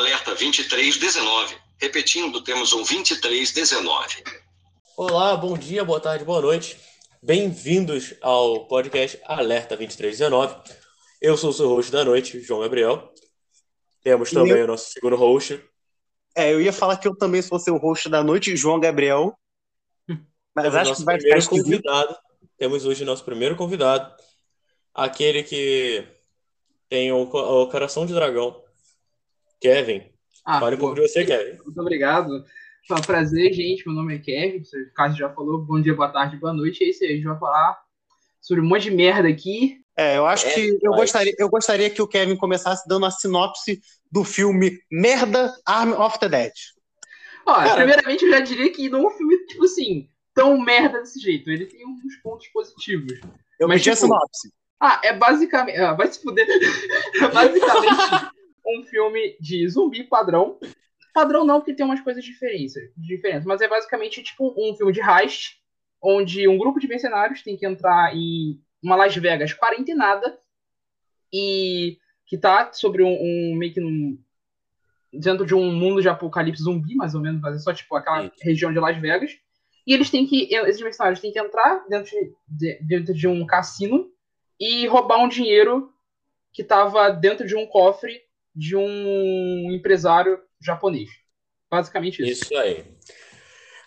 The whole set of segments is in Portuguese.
Alerta 2319. Repetindo, temos um 2319. Olá, bom dia, boa tarde, boa noite. Bem-vindos ao podcast Alerta 2319. Eu sou o seu host da noite, João Gabriel. Temos também eu... o nosso segundo host. É, eu ia falar que eu também sou seu host da noite, João Gabriel. Mas Temos acho que vai ficar convidado. Temos hoje nosso primeiro convidado, aquele que tem o, o coração de dragão, Kevin. Ah, Fale um pouco de você, Kevin. Muito obrigado. Foi um prazer, gente. Meu nome é Kevin. O Cássio já falou. Bom dia, boa tarde, boa noite. É isso aí. A gente vai falar sobre um monte de merda aqui. É, eu acho é, que eu gostaria, eu gostaria que o Kevin começasse dando a sinopse do filme Merda Arm of the Dead. Olha, Cara, primeiramente eu já diria que não é um filme, tipo assim, tão merda desse jeito. Ele tem uns pontos positivos. Eu mas, tipo, a sinopse. Ah, é basicamente. Ah, vai se fuder. é basicamente um filme de zumbi padrão. Padrão não, porque tem umas coisas diferentes, diferentes, mas é basicamente tipo um filme de heist, onde um grupo de mercenários tem que entrar em uma Las Vegas quarentenada e que tá sobre um, um meio que um, dentro de um mundo de apocalipse zumbi, mais ou menos, mas é só tipo aquela Sim. região de Las Vegas. E eles têm que, esses mercenários têm que entrar dentro de, dentro de um cassino e roubar um dinheiro que estava dentro de um cofre de um empresário japonês. Basicamente isso. Isso aí.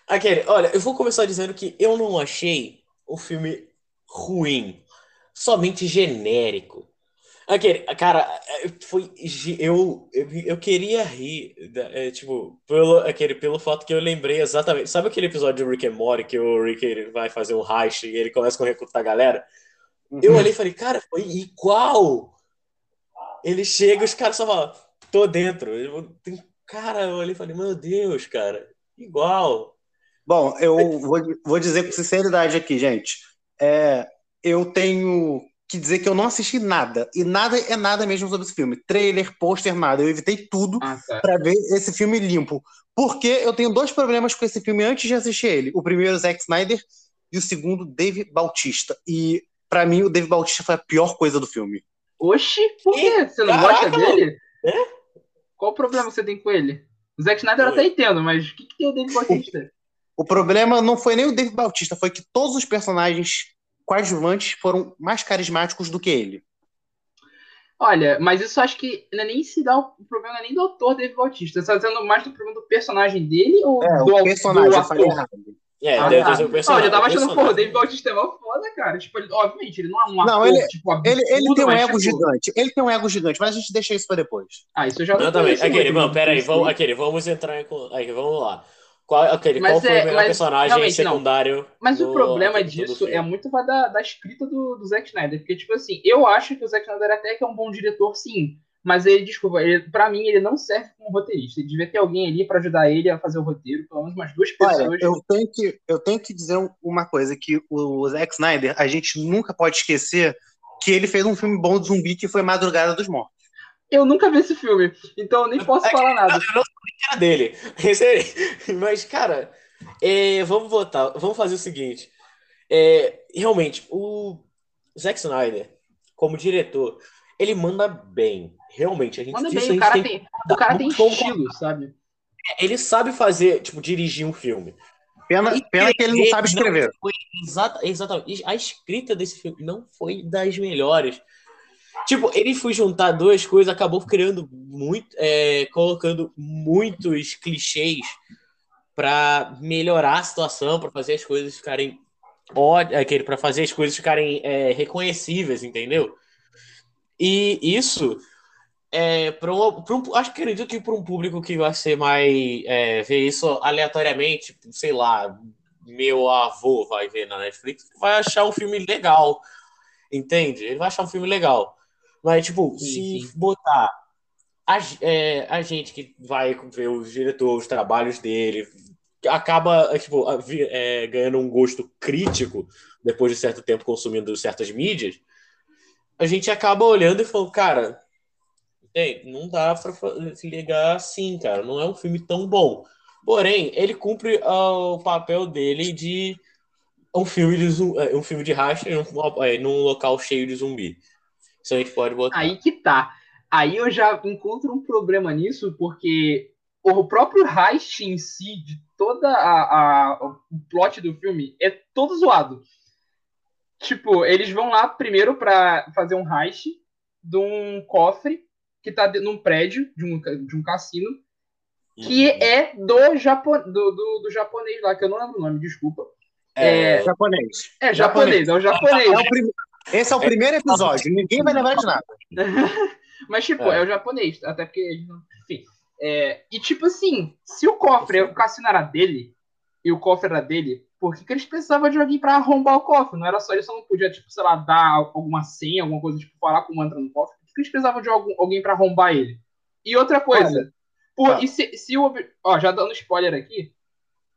Aquele, olha, eu vou começar dizendo que eu não achei o filme ruim, somente genérico. Aquele, cara, foi eu, eu, eu queria rir, é, tipo, pelo aquele pelo fato que eu lembrei exatamente. Sabe aquele episódio do Rick and Morty que o Rick vai fazer um heist e ele começa com recrutar a galera? Uhum. Eu olhei e falei, cara, foi igual. Ele chega, os caras só falam, tô dentro. Eu, cara, eu olhei e falei, meu Deus, cara, igual. Bom, eu vou, vou dizer com sinceridade aqui, gente. É, eu tenho que dizer que eu não assisti nada. E nada é nada mesmo sobre esse filme. Trailer, pôster, nada. Eu evitei tudo ah, tá. para ver esse filme limpo. Porque eu tenho dois problemas com esse filme antes de assistir ele. O primeiro, Zack Snyder, e o segundo, Dave Bautista. E para mim, o Dave Bautista foi a pior coisa do filme. Oxi, por quê? Você não Caraca, gosta dele? É? Qual o problema que você tem com ele? O Zack Snyder eu até entendo, mas o que, que tem o Dave Bautista? O, problema não foi nem o Dave Bautista, foi que todos os personagens coadjuvantes foram mais carismáticos do que ele. Olha, mas isso acho que não é nem se dá o problema nem do autor David Bautista. Você está dizendo mais do problema do personagem dele ou é, do, o personagem, do ator? É, ah, deve personagem. Não, eu já tava achando, pô, o David Bautista é uma foda, cara. Tipo, ele, obviamente, ele não é um ator, não, ele, tipo, absurdo, ele, ele tem um ego tipo... gigante. Ele tem um ego gigante, mas a gente deixa isso pra depois. Ah, isso eu já não Exatamente. Aquele, vamos, pera aí, vamos, aquele, vamos entrar em... Aí, vamos lá. Qual, aquele, qual foi é, o melhor personagem secundário? Não. Mas o problema disso é muito da, da escrita do, do Zack Snyder. Porque, tipo assim, eu acho que o Zack Snyder até que é um bom diretor, sim. Mas ele, desculpa, ele, pra mim, ele não serve como roteirista. Ele devia ter alguém ali para ajudar ele a fazer o roteiro, pelo menos umas duas pessoas. Olha, eu tenho que, eu tenho que dizer uma coisa: que o Zack Snyder, a gente nunca pode esquecer que ele fez um filme bom de zumbi que foi Madrugada dos Mortos. Eu nunca vi esse filme, então eu nem posso é falar nada. Eu não era dele. Mas, cara, é, vamos votar. Vamos fazer o seguinte. É, realmente, o Zack Snyder, como diretor, ele manda bem. Realmente, a gente manda bem. O cara tem, o cara tem estilo, sabe? Ele sabe fazer, tipo, dirigir um filme. Pena, pena que ele não sabe escrever. Não foi exata, exatamente. A escrita desse filme não foi das melhores. Tipo, ele foi juntar duas coisas, acabou criando muito, é, colocando muitos clichês para melhorar a situação, para fazer as coisas ficarem para fazer as coisas ficarem é, reconhecíveis, entendeu? E isso é para um, um, acho que acredito que para um público que vai ser mais é, ver isso aleatoriamente, sei lá, meu avô vai ver na Netflix, vai achar um filme legal, entende? Ele vai achar um filme legal. Mas, tipo, sim, se sim. botar a, é, a gente que vai ver os diretores, os trabalhos dele, acaba é, tipo, é, ganhando um gosto crítico depois de certo tempo consumindo certas mídias, a gente acaba olhando e falando, cara, não dá pra se ligar assim, cara, não é um filme tão bom. Porém, ele cumpre uh, o papel dele de um filme de, um filme de racha num, num local cheio de zumbi. Isso a gente pode botar. Aí que tá. Aí eu já encontro um problema nisso, porque o próprio heist em si, de toda a, a, o plot do filme, é todo zoado. Tipo, eles vão lá primeiro para fazer um heist de um cofre que tá num prédio de um, de um cassino, que Uhum. é do, Japo, do, do, do japonês lá, que eu não lembro o nome, desculpa. É, Japonês. É japonês, é o japonês. É o prim- Esse é o primeiro episódio, ninguém vai lembrar de nada. Mas, tipo, É. é, o japonês, até porque. Enfim. É, e, tipo assim, se o cofre, o cassino era dele, e o cofre era dele, por que, que eles precisavam de alguém pra arrombar o cofre? Não era só, eles só não podiam, tipo, sei lá, dar alguma senha, alguma coisa, tipo, falar como entra no cofre. Por que eles precisavam de algum, alguém pra arrombar ele? E outra coisa, Olha, pô, tá. e se, se o. Ó, já dando spoiler aqui.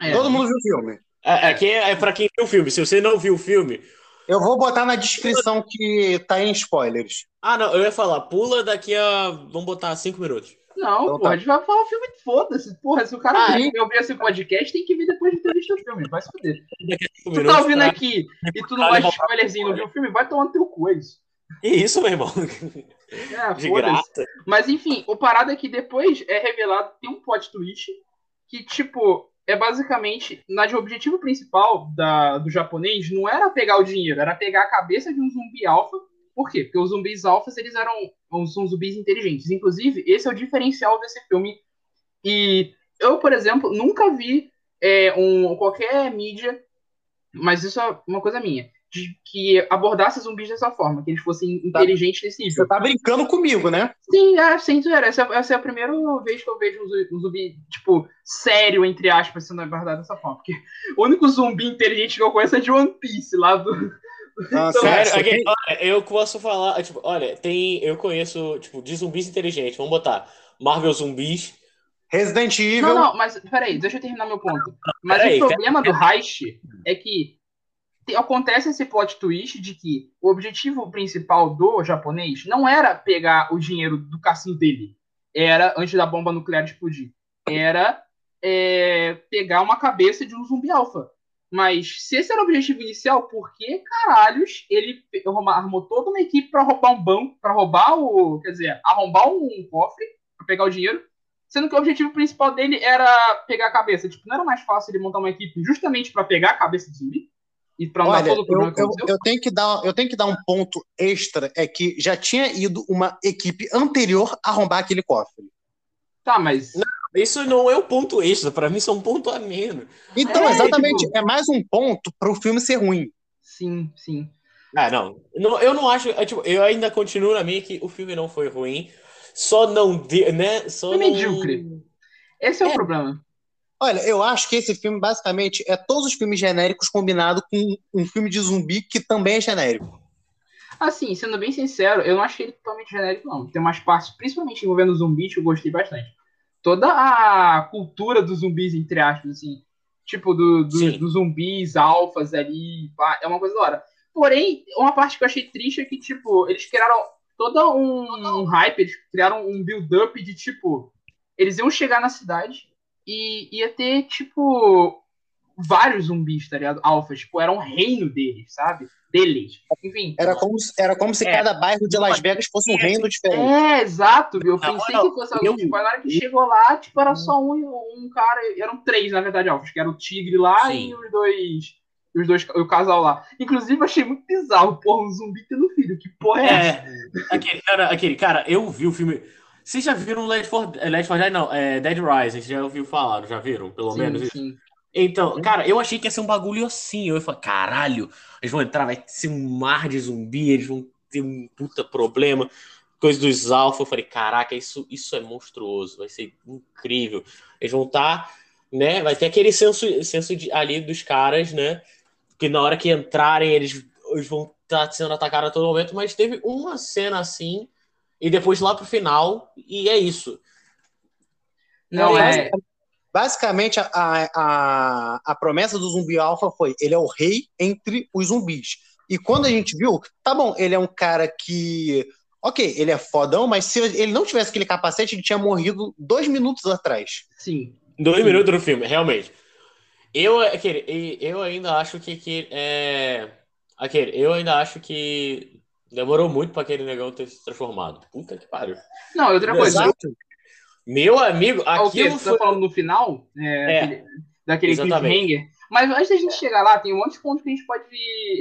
é, Todo mundo viu o filme. é, aqui é, é pra quem viu o filme. Se você não viu o filme. Eu vou botar na descrição que tá em spoilers. Ah, não, eu ia falar, pula daqui a. Vamos botar cinco minutos. Não, Então porra, tá. a gente vai falar o filme, foda-se. Porra, se o cara Ah, ah, ouvir esse podcast, tem que vir depois de ter visto o filme. Vai se fuder. Tu tá ouvindo pra- aqui e tu não gosta de spoilerzinho não viu o filme, vai tomar no teu cu, é isso. Que isso, meu irmão? É, De graça. Mas enfim, o parada é que depois é revelado, tem um plot twist que, tipo, é basicamente, na de objetivo principal da, do japonês não era pegar o dinheiro, era pegar a cabeça de um zumbi alfa. Por quê? Porque os zumbis alfas, eles eram uns, uns zumbis inteligentes. Inclusive, esse é o diferencial desse filme. E eu, por exemplo, nunca vi é, um, qualquer mídia, mas isso é uma coisa minha, de que abordasse zumbis dessa forma, que eles fossem inteligentes nesse nível. Você tá brincando comigo, né? Sim, é, sem zoeira. Essa, essa é a primeira vez que eu vejo um zumbi, um tipo, sério, entre aspas, sendo abordado dessa forma. Porque o único zumbi inteligente que eu conheço é de One Piece, lá do. Ah, Então, Sério, aqui, olha, eu posso falar, tipo, olha, tem, eu conheço, tipo, de zumbis inteligentes, vamos botar Marvel Zumbis. Resident Evil. Não, não, mas peraí, deixa eu terminar meu ponto. Mas Peraí, o problema do Heist é que acontece esse plot twist de que o objetivo principal do japonês não era pegar o dinheiro do cassino dele, era, antes da bomba nuclear explodir, era é, pegar uma cabeça de um zumbi alfa. Mas se esse era o objetivo inicial, por que caralhos ele armou toda uma equipe pra roubar um banco, pra roubar o. Quer dizer, arrombar um cofre, pra pegar o dinheiro, sendo que o objetivo principal dele era pegar a cabeça. Tipo, não era mais fácil ele montar uma equipe justamente pra pegar a cabeça do zumbi? E Olha, todo o eu, problema eu, tenho que dar, eu tenho que dar um ponto extra, é que já tinha ido uma equipe anterior arrombar aquele cofre. Tá, mas. Isso não é um ponto extra, pra mim isso é um ponto a menos. Então, É, exatamente, tipo- é mais um ponto para o filme ser ruim. Sim, sim. Ah, não. Não, eu não acho. é, tipo, eu ainda continuo na minha que o filme não foi ruim. Só não. De, né? Só Foi não... medíocre. Esse é, o É. problema. Olha, eu acho que esse filme basicamente é todos os filmes genéricos combinado com um filme de zumbi que também é genérico. Assim, sendo bem sincero, eu não achei ele totalmente genérico, não. Tem umas partes, principalmente envolvendo zumbis, que eu gostei bastante. Toda a cultura dos zumbis, entre aspas, assim, tipo, do, do- dos zumbis alfas ali, pá, é uma coisa da hora. Porém, uma parte que eu achei triste é que, tipo, eles criaram todo um, um hype, eles criaram um build-up de, tipo, eles iam chegar na cidade e ia ter, tipo, vários zumbis, tá ligado? Alfas, tipo, era um reino deles, sabe? Deles. Enfim. Era como, se- era como se É. cada bairro de Las Vegas fosse um reino diferente. É, exato, eu pensei Não, que fosse alguém, eu- tipo, na hora que chegou lá, tipo, era só um, um cara, eram três, na verdade, alfos, que era o tigre lá Sim. e os dois, os dois, o casal lá. Inclusive, achei muito bizarro, porra, um zumbi tendo filho, que porra é essa? É, aquele, cara, aquele, cara, eu vi o filme. Vocês já viram Led for, eh, Led for Dead? Não, é Dead Rising, vocês já ouviram falar, já viram? Pelo Sim, menos sim. Então, cara, eu achei que ia ser um bagulho assim. Eu ia falar, caralho, eles vão entrar, vai ser um mar de zumbi, eles vão ter um puta problema. Coisa dos alfa. Eu falei, caraca, isso, isso é monstruoso, vai ser incrível. Eles vão estar, né? Vai ter aquele senso, senso de, ali dos caras, né? Que na hora que entrarem, eles, eles vão estar sendo atacados a todo momento. Mas teve uma cena assim, e depois lá pro final, e é isso. Não, Não, é, Basicamente, a, a, a promessa do zumbi alfa foi: ele é o rei entre os zumbis. E quando a gente viu, tá bom, ele é um cara que. Ok, ele é fodão, mas se ele não tivesse aquele capacete, ele tinha morrido dois minutos atrás. sim. Dois Sim. minutos no filme, realmente. Eu, aquele, eu ainda acho que, que é. Aquele, eu ainda acho que Demorou muito pra aquele negão ter se transformado. Puta que pariu. Não, outra coisa. Exato. Meu amigo, Ah, o aquilo Você tá foi. falando no final? É, É. aquele- daquele cliffhanger. Mas antes da gente chegar lá, tem um monte de pontos que a gente pode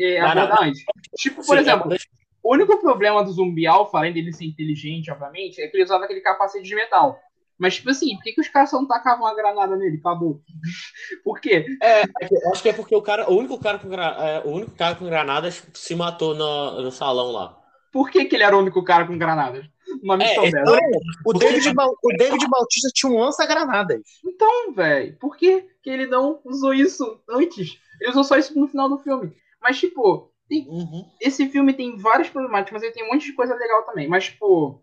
é, abordar antes. Tipo, por Sim, exemplo, é- o único problema do zumbi alfa, além dele ser inteligente, obviamente, é que ele usava aquele capacete de metal. Mas, tipo assim, por que, que os caras só não tacavam uma granada nele? Acabou. por quê? É, é acho que é porque o cara, o único cara com, é, o único cara com granadas se matou no, no salão lá. Por que, que ele era o único cara com granadas? Uma missão É, dessa. O David, Bal- o David Bautista tinha um lança-granadas. Então, velho, por que, que ele não usou isso antes? Ele usou só isso no final do filme. Mas, tipo, tem- Uhum. esse filme tem várias problemáticas, mas ele tem um monte de coisa legal também. Mas, tipo,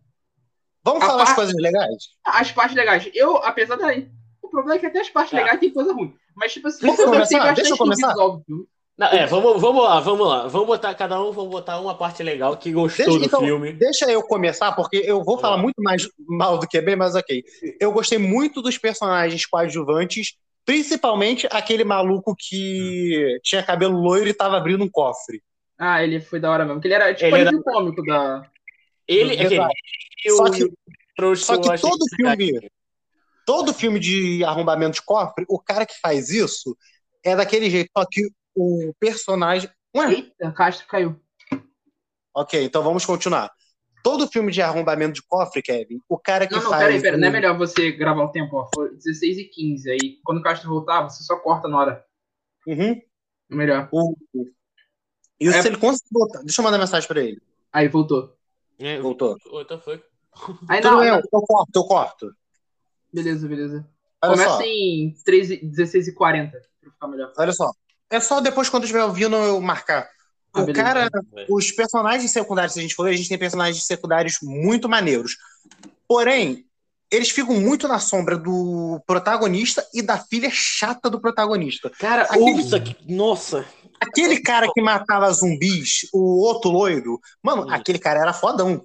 Vamos A falar as par- coisas legais? as partes legais. Eu, apesar daí. O problema é que até as partes Tá. legais tem coisa ruim. Mas, tipo assim, Posso eu começar? Deixa eu começar? Não, é, vamos, vamos lá, vamos lá. Vamos botar, cada um, vamos botar uma parte legal que gostou Deixa- do então, filme. Deixa eu começar, porque eu vou falar muito mais mal do que bem, mas ok. Eu gostei muito dos personagens coadjuvantes, principalmente aquele maluco que tinha cabelo loiro e tava abrindo um cofre. Ah, ele foi da hora mesmo. Porque ele era tipo Ele ele cômico da. Ele, é Só que- só que todo que- filme- Todo filme de arrombamento de cofre, o cara que faz isso é daquele jeito, só que o personagem. Ué, Eita, Castro caiu. ok, então vamos continuar. Todo filme de arrombamento de cofre, Kevin, o cara que Não, não, faz. peraí, peraí. Não é melhor você gravar o tempo, ó. Foi 16 e 15. Aí, quando o Castro voltar, você só corta na hora. Uhum. É melhor. O... Isso É- se ele conseguir botar. Deixa eu mandar mensagem pra ele. Aí, voltou. É, Voltou. Então foi. Aí, Tudo não, bem, eu corto, eu corto. Beleza, beleza. Olha Começa só, em 13, 16 e 40, pra ficar melhor. olha só. É só depois, quando eu estiver ouvindo, eu marcar. Ah, o beleza. cara, os personagens secundários, se a gente for ver, a gente tem personagens secundários muito maneiros. Porém, eles ficam muito na sombra do protagonista e da filha chata do protagonista. Cara, Aquele- ouça, que- nossa. Aquele cara que matava zumbis, o outro loiro, mano, Hum. aquele cara era fodão.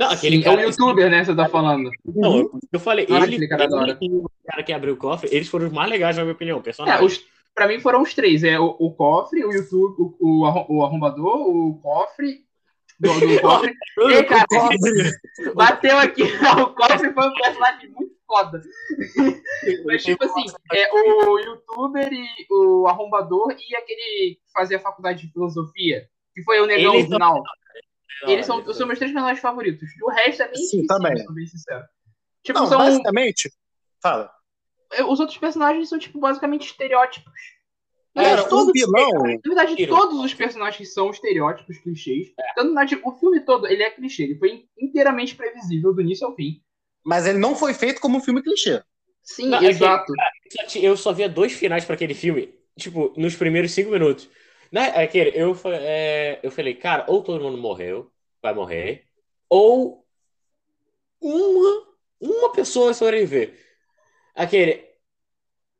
Não, aquele Sim, cara. é o youtuber, né? Você tá falando. Não, eu- eu falei, ele, cara ele o cara que abriu o cofre, eles foram os mais legais, na minha opinião, É, personagens. os, pra mim foram os três. É o, o cofre, o YouTube, o, o, arro- o arrombador, o cofre. Do, do cofre. Ei, cara, bateu aqui. O cofre foi um personagem muito foda. Mas, tipo assim, é o youtuber e o arrombador e aquele que fazia faculdade de filosofia, que foi o negão Ele- final. Não, Eles são, são meus três personagens favoritos. O resto é bem Sim, difícil, também. sou bem sincero. Tipo, Não, são, basicamente. Fala. os outros personagens são, tipo, basicamente estereótipos. Cara, Mas o todos- vilão. Na verdade, Tiro. todos os personagens são estereótipos, clichês. É. Tanto na, tipo, o filme todo, ele é clichê. Ele foi inteiramente previsível do início ao fim. Mas ele não foi feito como um filme clichê. Sim, Não, é que- exato. Eu só via dois finais pra aquele filme, tipo, nos primeiros cinco minutos. Né? Aquele, eu, fa- é, eu falei, cara, ou todo mundo morreu, vai morrer, ou uma, uma pessoa vai sobreviver. Aquele,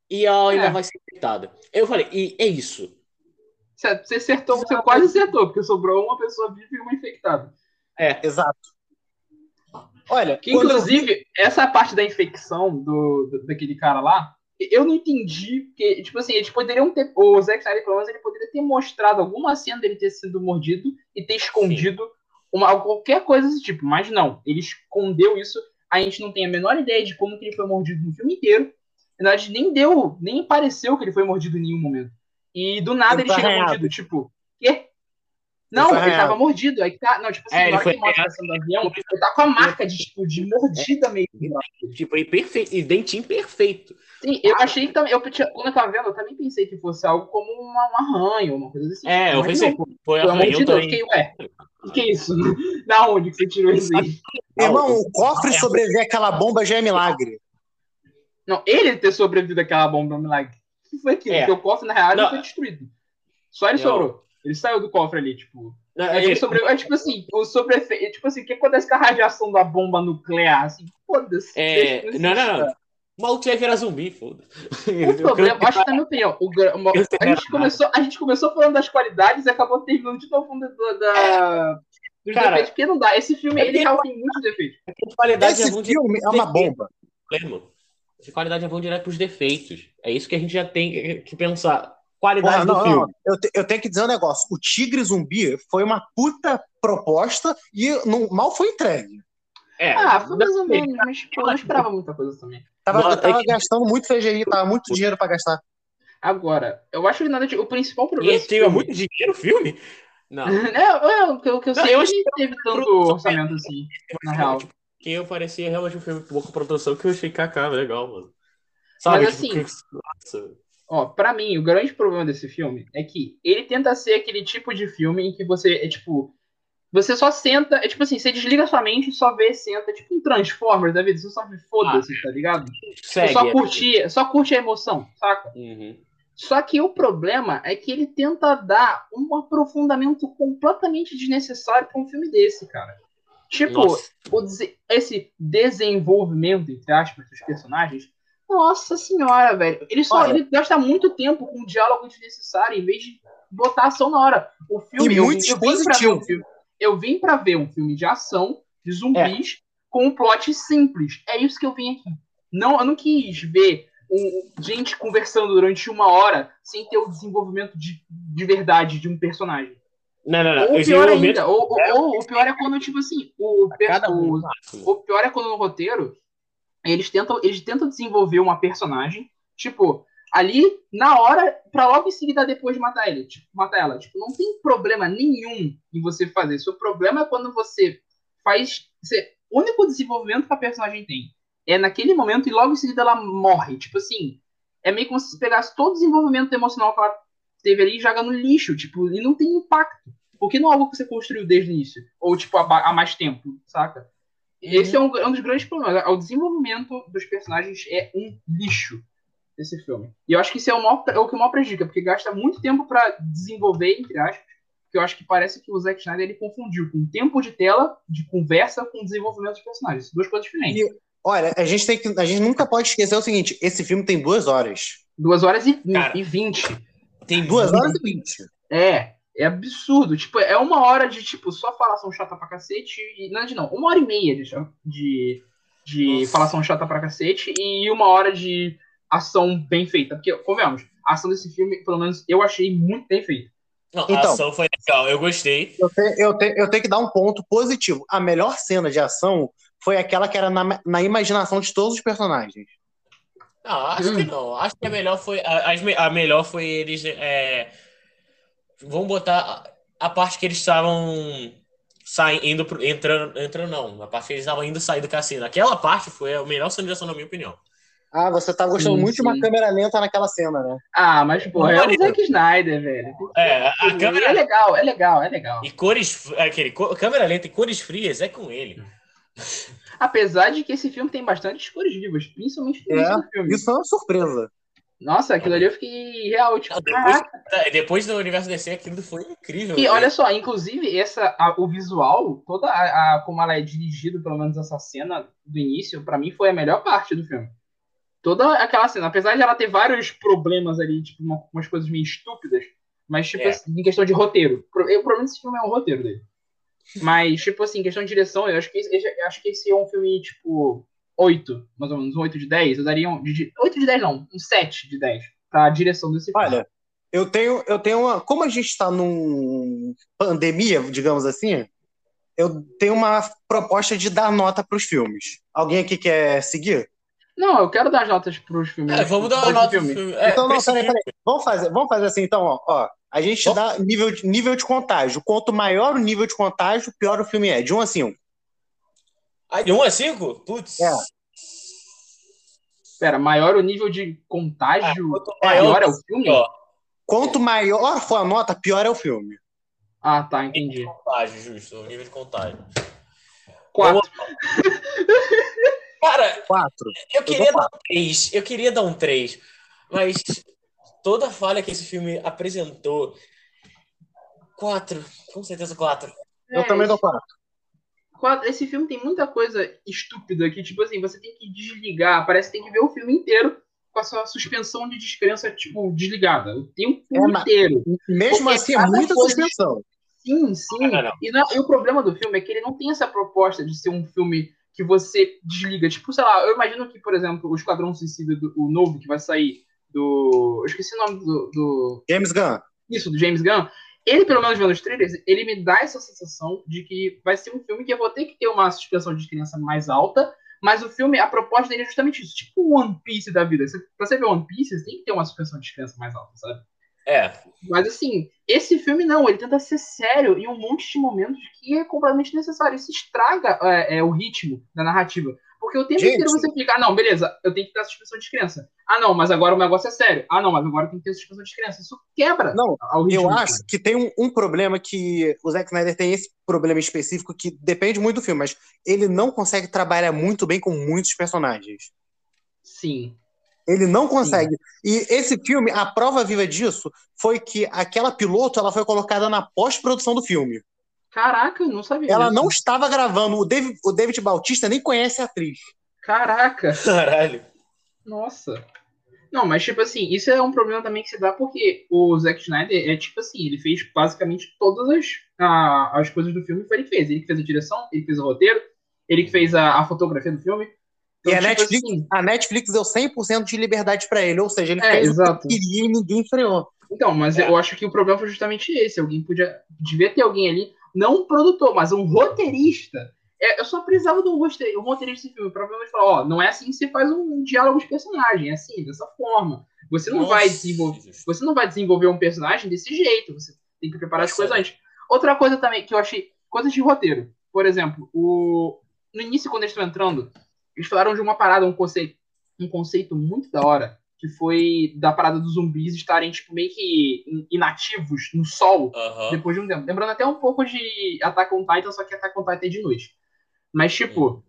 e ela ainda É. vai ser infectada. Eu falei, e é isso. Você acertou, você quase acertou, porque sobrou uma pessoa viva e uma infectada. É, Exato. Olha, Que, quando eu inclusive, essa parte da infecção do, do- daquele cara lá, eu não entendi, porque, tipo assim, eles poderiam ter. O Zack Snyder, pelo menos, ele poderia ter mostrado alguma cena dele ter sido mordido e ter escondido uma, qualquer coisa desse tipo. Mas não, ele escondeu isso. A gente não tem a menor ideia de como que ele foi mordido no filme inteiro. Na verdade, nem deu, nem pareceu que ele foi mordido em nenhum momento. E do nada Ele chega arranhado. mordido, tipo, quê? Não, foi ele tava mordido. Aí tá, não, tipo assim, É, ele foi que mostra a cena do avião, ele tá com a marca de, tipo, de mordida mesmo. tipo, e perfeito, e dentinho perfeito. Sim, eu achei também. Eu, quando eu tava vendo, eu também pensei que fosse algo como uma, um arranho, uma coisa assim. É, eu Mas pensei, não, foi mordida, eu também. fiquei, ué, o que é isso? da onde que você tirou isso aí? Irmão, o cofre sobreviver àquela bomba já é milagre. Não, ele ter sobrevivido àquela bomba milagre. O que foi aquilo? É. Porque o cofre, na real, Não. foi destruído. Só ele Não. sobrou. Ele saiu do cofre ali, tipo. Ele aquele- sobreviveu. É tipo assim, o sobrefe... tipo assim, o que acontece com a radiação da bomba nuclear? Assim, foda-se. É, não, não, não. O maluco vai virar zumbi, foda. O problema, acho que tá na opinião. O, uma- a, gente começou, a gente começou falando das qualidades e acabou terminando de novo falando da, da- dos Cara, defeitos, porque não dá. Esse filme, é ele realmente tem muitos defeitos. A qualidade é Esse bom filme é uma bomba. problema. Qualidade é bom direto pros defeitos. É isso que a gente já tem que pensar. Qualidade Porra, não, do não, filme. eu, te- eu tenho que dizer um negócio. O Tigre Zumbi foi uma puta proposta e não, mal foi entregue. É, Ah, foi mais ou não- menos, mas eu não esperava muita coisa também. Tava, Não, é tava que- gastando muito CGI, tava muito dinheiro pra gastar. Agora, eu acho que nada de. O principal problema. E desse teve filme- muito dinheiro o filme? Não. É, é, o que, o que eu Não, sei, eu eu acho não teve tanto orçamento assim, na real. Que eu parecia realmente um filme com pouca produção que eu achei cacá, legal, mano. Sabe? Mas tipo, assim- que- nossa. Ó, pra mim, o grande problema desse filme é que ele tenta ser aquele tipo de filme em que você é tipo. Você só senta, é tipo assim, você desliga sua mente e só vê, senta, tipo um Transformers da vida, você só vê, foda-se, tá ligado? Segue. só curtir, só curte a emoção, saca? Uhum. Só que o problema é que ele tenta dar um aprofundamento completamente desnecessário pra um filme desse, cara. Tipo, o esse desenvolvimento, entre aspas, dos personagens, nossa senhora, velho. Ele só Olha. ele gasta muito tempo com um diálogo desnecessário em vez de botar ação na hora. O filme, eu, muito vim- eu vim pra ver um filme. Eu vim pra ver um filme de ação, de zumbis, com um plot simples. É isso que eu vim aqui. Não, eu não quis ver um- gente conversando durante uma hora sem ter o desenvolvimento de, de verdade de um personagem. Não, não, não. Ou Eu pior ainda, ou, ou- ou o pior é quando, tipo assim, o, o, o pior é quando no roteiro eles tentam, eles tentam desenvolver uma personagem, tipo, ali na hora, pra logo em seguida depois de matar ele, tipo, matar ela. Tipo, não tem problema nenhum em você fazer isso. O problema é quando você faz. Você, o único desenvolvimento que a personagem tem é naquele momento e logo em seguida ela morre. Tipo assim, é meio como se pegasse todo o desenvolvimento emocional que ela teve ali e joga no lixo, tipo, e não tem impacto. Porque não é algo que você construiu desde o início. Ou, tipo, há mais tempo, saca? Esse é um, é um dos grandes problemas. O desenvolvimento dos personagens é um lixo desse filme. E eu acho que isso é o, maior, é o que maior prejudica, porque gasta muito tempo pra desenvolver, entre aspas, que eu acho que parece que o Zack Snyder ele confundiu com tempo de tela, de conversa, com desenvolvimento dos personagens. Duas coisas diferentes. Olha, a gente, tem que, a gente nunca pode esquecer o seguinte: esse filme tem duas horas. Duas horas e, Cara. e vinte. Tem Duas horas e vinte. É, é absurdo. Tipo, é uma hora de, tipo, só falação chata pra cacete. E, não, de não, uma hora e meia de, de, de Nossa. falação chata pra cacete e uma hora de ação bem feita. Porque, convenhamos, a ação desse filme, pelo menos, eu achei muito bem feita. Não, a Então. ação foi legal, eu gostei. Eu, te- eu, te- eu tenho que dar um ponto positivo. A melhor cena de ação foi aquela que era na, na imaginação de todos os personagens. Não, acho Hum. que não. Acho que a melhor foi. A, a melhor foi eles. É, vamos botar a, a parte que eles estavam saindo, entrando, entrando, não. A parte que eles estavam indo sair do cassino. Aquela parte foi a melhor cena de ação, na minha opinião. Ah, você tá gostando Sim, muito de uma sim. câmera lenta naquela cena, né? Ah, mas, pô, é o. Zack Snyder, velho. É, a É câmera. legal, é legal, é legal. E cores. Aquele, co- câmera lenta e cores frias é com ele. Apesar de que esse filme tem bastante cores vivas, principalmente no É, filme. Isso foi uma surpresa. Nossa, aquilo ali eu fiquei real, tipo, depois, depois do universo DC, aquilo foi incrível. E né? olha só, inclusive, essa, a- o visual, toda a, a- como ela é dirigida, pelo menos essa cena do início, pra mim foi a melhor parte do filme. Toda aquela cena, apesar de ela ter vários problemas ali, tipo, uma- umas coisas meio estúpidas, mas, tipo, É. assim, em questão de roteiro. O problema desse filme é o roteiro dele. Mas, tipo assim, em questão de direção, eu acho que, eu acho que esse é um filme, tipo, 8, mais ou menos, um 8 de 10. Eu daria um. De, 8 de 10 não, um 7 de 10 pra direção desse filme. Olha, eu tenho, eu tenho uma. Como a gente está num pandemia, digamos assim, eu tenho uma proposta de dar nota para os filmes. Alguém aqui quer seguir? Não, eu quero dar as notas pros filmes. É, vamos dar nota filme. filme. É, então, não, peraí, peraí. Vamos fazer, vamos fazer assim, então, ó. ó. A gente Vamos. dá nível de, nível de contágio. Quanto maior o nível de contágio, pior o filme é. De 1 a 5. Ah, de 1 a 5? Putz. É. Pera, maior o nível de contágio, Ah, quanto maior maior, é o filme? pior. Quanto maior for a nota, pior é o filme. Ah, tá, entendi. Contágio, justo. O nível de contágio. Quatro. Cara, 4. eu queria dou dar um 3. Eu queria dar um 3. Mas toda a falha que esse filme apresentou. 4. Com certeza 4. Eu É, também dou esse- 4. quatro- Esse filme tem muita coisa estúpida que, tipo assim, você tem que desligar. Parece que tem que ver o filme inteiro com a sua suspensão de descrença, tipo, desligada. O tempo É, inteiro. Mesmo Porque assim, é muita coisa- suspensão. Sim, sim. Não, não, não. E, não- e o problema do filme é que ele não tem essa proposta de ser um filme que você desliga. Tipo, sei lá, eu imagino que, por exemplo, o Esquadrão Suicida, do, o novo que vai sair do. Eu esqueci o nome do. do James Gunn. isso, do James Gunn. Ele, pelo menos vendo os trailers, ele me dá essa sensação de que vai ser um filme que eu vou ter que ter uma suspensão de criança mais alta, mas o filme, a proposta dele é justamente isso, tipo o One Piece da vida. Você, pra você ver One Piece, você tem que ter uma suspensão de criança mais alta, sabe? É. Mas assim, esse filme não, ele tenta ser sério em um monte de momentos que é completamente necessário. Isso estraga é, é, o ritmo da narrativa. Porque o tempo Gente. inteiro você fica, ah, não, beleza, eu tenho que ter a suspensão de criança. Ah, não, mas agora o negócio é sério. Ah, não, mas agora tem que ter a suspensão de criança. Isso quebra Não. Eu acho que tem um, um problema que o Zack Snyder tem esse problema específico que depende muito do filme, mas ele não consegue trabalhar muito bem com muitos personagens. Sim. Ele não consegue. E esse filme, a prova viva disso foi que aquela piloto ela foi colocada na pós-produção do filme. Caraca, eu não sabia. Ela não estava gravando. O David, o David Bautista nem conhece a atriz. Caraca, Caralho. nossa. Não, mas tipo assim, isso é um problema também que se dá porque o Zack Snyder é tipo assim, ele fez basicamente todas as, a- as coisas do filme foi ele que fez. Ele que fez a direção, ele que fez o roteiro, ele que fez a, a fotografia do filme. E a tipo Netflix, assim, a Netflix deu 100% de liberdade pra ele, ou seja, ele É, fez exato. o que queria e ninguém freou. Então, mas É. eu acho que o problema foi justamente esse. Alguém podia. Devia ter alguém ali, não um produtor, mas um roteirista. É, eu só precisava de um roteirista, roteirista desse filme. Provavelmente falar, ó, não é assim que você faz um diálogo de personagem, é assim, dessa forma. Você não vai Nossa, desenvolver. Você não vai desenvolver um personagem desse jeito. Você tem que preparar as Nossa. coisas antes. Outra coisa também que eu achei. Coisas de roteiro. Por exemplo, o... no início, quando eles estão entrando, eles falaram de uma parada, um conceito, um conceito muito da hora. Que foi da parada dos zumbis estarem, tipo, meio que in- inativos no sol depois de um tempo. Lembrando até um pouco de Attack on Titan, só que Attack on Titan é de noite. Mas, tipo,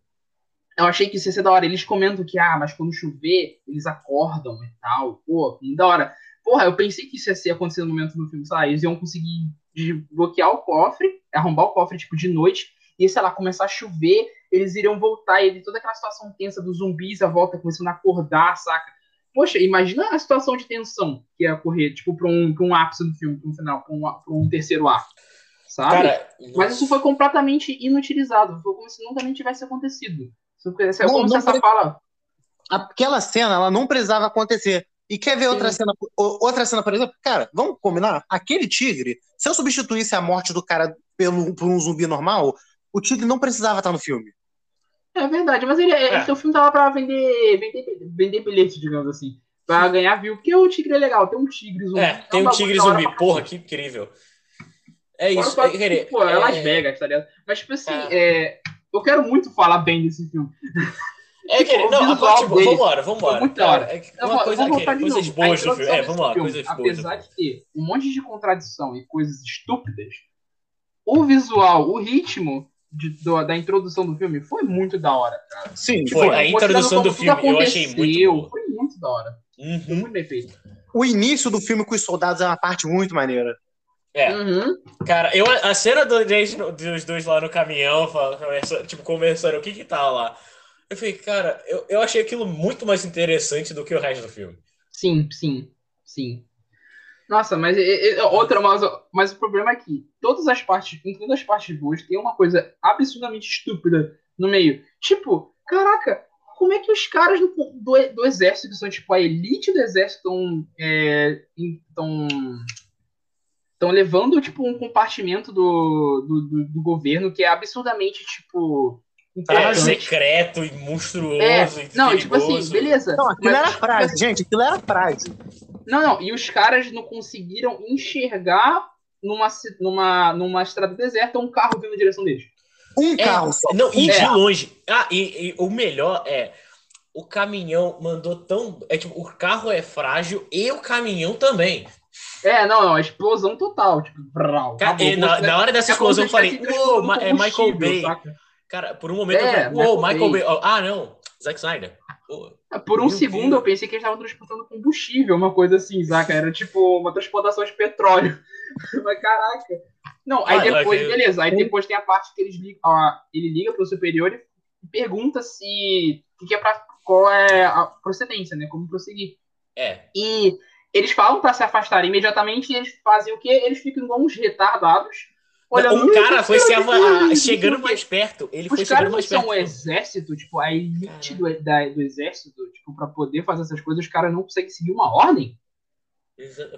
eu achei que isso ia ser da hora. Eles comentam que, ah, mas quando chover, eles acordam e tal. Pô, da hora. Porra, eu pensei que isso ia ser acontecer no momento do filme, sei lá, eles iam conseguir desbloquear o cofre, arrombar o cofre, tipo, de noite, e, sei lá, começar a chover, eles iriam voltar, e toda aquela situação tensa dos zumbis à volta começando a acordar, saca? Poxa, imagina a situação de tensão que ia ocorrer, tipo, pra um, pra um ápice do filme, pra um final, pra um, pra um terceiro ato, sabe? Cara, Mas isso foi completamente inutilizado. Foi como se nunca nem tivesse acontecido. É Não, como se não essa pre- fala. Aquela cena, ela não precisava acontecer. E quer ver outra cena, outra cena, por exemplo? Cara, vamos combinar? Aquele tigre, se eu substituísse a morte do cara pelo, por um zumbi normal, o tigre não precisava estar no filme. É verdade, mas ele, É. esse filme tava pra vender, vender, vender bilhete, digamos assim. Pra ganhar view. Porque o tigre é legal, tem um tigre zumbi. É, tem um tigre zumbi. pra Porra, que incrível. É isso. é, querer- que, Pô, é é- Las Vegas, tá ligado? Mas, tipo assim, É. é, eu quero muito falar bem desse filme. É, Tipo, querer- o não, a parte boa. Vambora, vambora. muito hora. é uma coisa, aquele, coisas boas do filme. É, vamos lá, coisas boas. Apesar de ter um monte de contradição e coisas estúpidas, o visual, o ritmo de- do- da introdução do filme foi muito da hora, cara. Sim, Foi, a introdução do filme eu achei muito. Foi muito da hora. Foi Uhum, muito bem feito. O início do filme com os soldados é uma parte muito maneira. É, Uhum. cara, eu, a cena do, dos dois lá no caminhão, tipo, conversando, o que que tá lá? Eu falei, cara, eu, eu achei aquilo muito mais interessante do que o resto do filme. Sim, sim, sim. Nossa, mas é- é- outra, mas, mas o problema é que todas as partes, incluindo as partes boas, tem uma coisa absurdamente estúpida no meio. Tipo, caraca, como é que os caras do, do, do exército, que são tipo a elite do exército, estão é, tão, tão levando tipo um compartimento do, do, do, do governo que é absurdamente tipo É, secreto e monstruoso É, e não, tipo assim, beleza. Não, aquilo mas- era frase, gente, aquilo era frase. Não, não, e os caras não conseguiram enxergar numa, numa, numa estrada deserta um carro vindo na direção deles. Um É, carro só. Não, e É. de longe. Ah, e, e o melhor é. O caminhão mandou tão. É tipo, o carro é frágil e o caminhão também. É, não, não, explosão total, tipo, brau, Ca- acabou. na, Você- na hora dessa explosão eu falei, uou, Ma- é Michael Bay. saca? Cara, por um momento É, eu falei, uou, Michael Michael Bay. Bay. Ah, não, Zack Snyder. Pô, Por um Meu segundo Deus. eu pensei que eles estavam transportando combustível, uma coisa assim, saca? Era tipo uma transportação de petróleo. Mas caraca. Não, aí Ah, depois, ok. beleza, aí depois tem a parte que eles ligam, ó, ele liga pro superior e pergunta se o que é pra, qual é a procedência, né? Como prosseguir. é. E eles falam pra se afastar imediatamente e eles fazem o quê? Eles ficam igual uns retardados. Olhando, um "Hum, cara foi se ava- ah, chegando mais perto. Ele foi Os chegando caras não mais são perto. o exército, tipo, a elite do, da- do exército, tipo, pra poder fazer essas coisas, os caras não conseguem seguir uma ordem?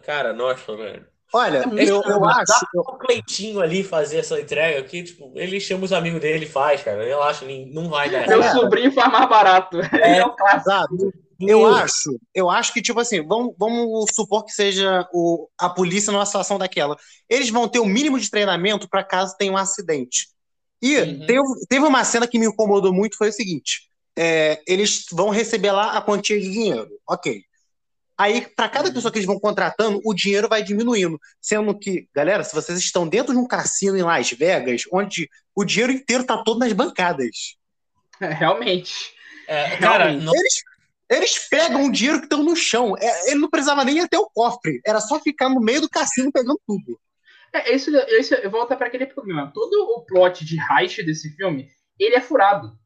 Cara, nossa, velho. Olha, É eu, eu legal. acho. Pro Cleitinho ali fazer essa entrega que, tipo, ele chama os amigos dele e faz, cara. Relaxa, nem- não vai dar. Meu sobrinho faz mais barato. É, é o clássico. Exato. Eu acho, eu acho que, tipo assim, vamos, vamos supor que seja o, a polícia numa situação daquela. Eles vão ter o mínimo de treinamento para caso tenha um acidente. E Uhum. teve, teve uma cena que me incomodou muito, foi o seguinte: é, eles vão receber lá a quantia de dinheiro. Ok. Aí, para cada Uhum. pessoa que eles vão contratando, o dinheiro vai diminuindo. Sendo que, galera, se vocês estão dentro de um cassino em Las Vegas, onde o dinheiro inteiro tá todo nas bancadas. É, realmente. É, cara, Realmente. não- Eles, eles pegam o dinheiro que estão no chão. É, ele não precisava nem até o cofre. Era só ficar no meio do cassino pegando tudo. É, isso, isso volta para aquele problema. Todo o plot de heist desse filme, ele é furado.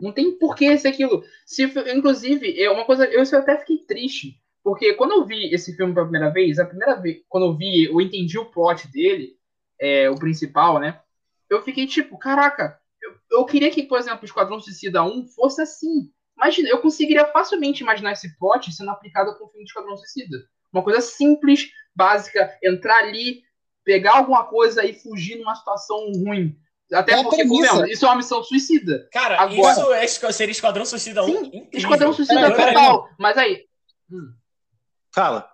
Não tem porquê ser aquilo. Se, inclusive, é uma coisa, eu, eu até fiquei triste, porque quando eu vi esse filme pela primeira vez, a primeira vez, quando eu vi, eu entendi o plot dele, é, o principal, né? Eu fiquei tipo, caraca, eu, eu queria que, por exemplo, o Esquadrão Suicida 1 fosse assim. Imagina, eu conseguiria facilmente imaginar esse plot sendo aplicado com o filme de Esquadrão Suicida. Uma coisa simples, básica, entrar ali, pegar alguma coisa e fugir numa situação ruim. Até É a porque, isso é uma missão suicida. Cara, Agora- isso é, seria Esquadrão Suicida 1. Sim, incrível. Esquadrão Suicida peraí. total. Mas aí. Hum. Fala.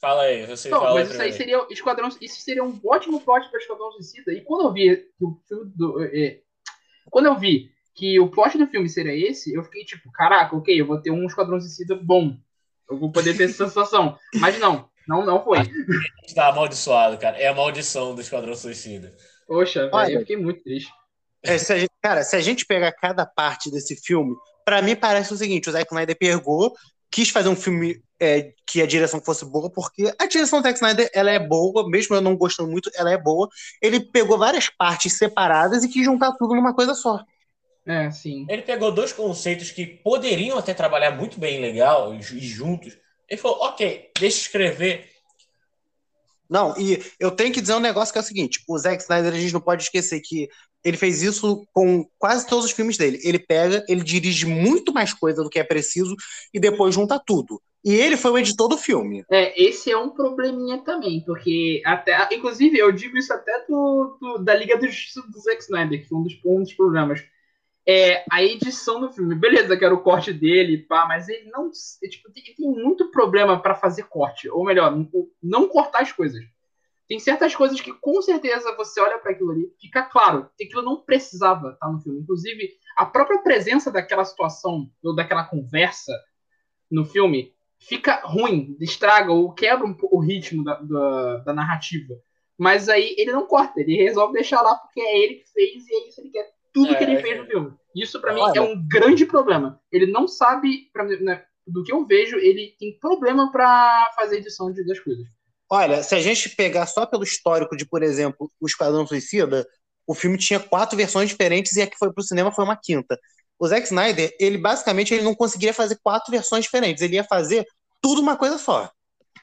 Fala aí, você Não, fala mas isso aí seria Esquadrão. Isso seria um ótimo plot para Esquadrão Suicida. E quando eu vi que o filme do. é, quando eu vi que o plot do filme seria esse, eu fiquei tipo, caraca, ok, eu vou ter um Esquadrão Suicida bom. Eu vou poder ter essa sensação. Mas não, não, não foi. Tá amaldiçoado, cara. É a maldição do Esquadrão Suicida. Poxa, Olha. eu fiquei muito triste. É, se a gente- cara, se a gente pegar cada parte desse filme, pra mim parece o seguinte: o Zack Snyder pegou, quis fazer um filme é, que a direção fosse boa, porque a direção do Zack Snyder ela é boa, mesmo eu não gostando muito, ela é boa. Ele pegou várias partes separadas e quis juntar tudo numa coisa só. É, sim. Ele pegou dois conceitos que poderiam até trabalhar muito bem legal e ju- e juntos. Ele falou, ok, deixa eu escrever. Não, e eu tenho que dizer um negócio que é o seguinte: o Zack Snyder, a gente não pode esquecer que ele fez isso com quase todos os filmes dele. Ele pega, ele dirige muito mais coisa do que é preciso e depois junta tudo. E ele foi o editor do filme. É, esse é um probleminha também, porque até, inclusive, eu digo isso até do, do- da Liga do Justiça do Zack Snyder, que foi um dos, um dos problemas. É a edição do filme. Beleza, que era o corte dele, pá, mas ele não. é, tipo, tem, tem muito problema pra fazer corte. Ou melhor, não, cortar as coisas. Tem certas coisas que com certeza você olha pra aquilo ali, fica claro que aquilo não precisava estar no filme. Inclusive, a própria presença daquela situação, ou daquela conversa no filme, fica ruim, estraga ou quebra um o ritmo da, da, da narrativa. Mas aí ele não corta, ele resolve deixar lá porque é ele que fez e é isso ele quer. Tudo É, que ele é fez no filme. Isso pra mim Olha. é um grande problema. Ele não sabe, pra né, do que eu vejo, ele tem problema pra fazer edição de, das coisas. Olha, se a gente pegar só pelo histórico de, por exemplo, o Esquadrão Suicida, o filme tinha quatro versões diferentes e a que foi pro cinema foi uma quinta. O Zack Snyder, ele basicamente ele não conseguiria fazer quatro versões diferentes, ele ia fazer tudo uma coisa só.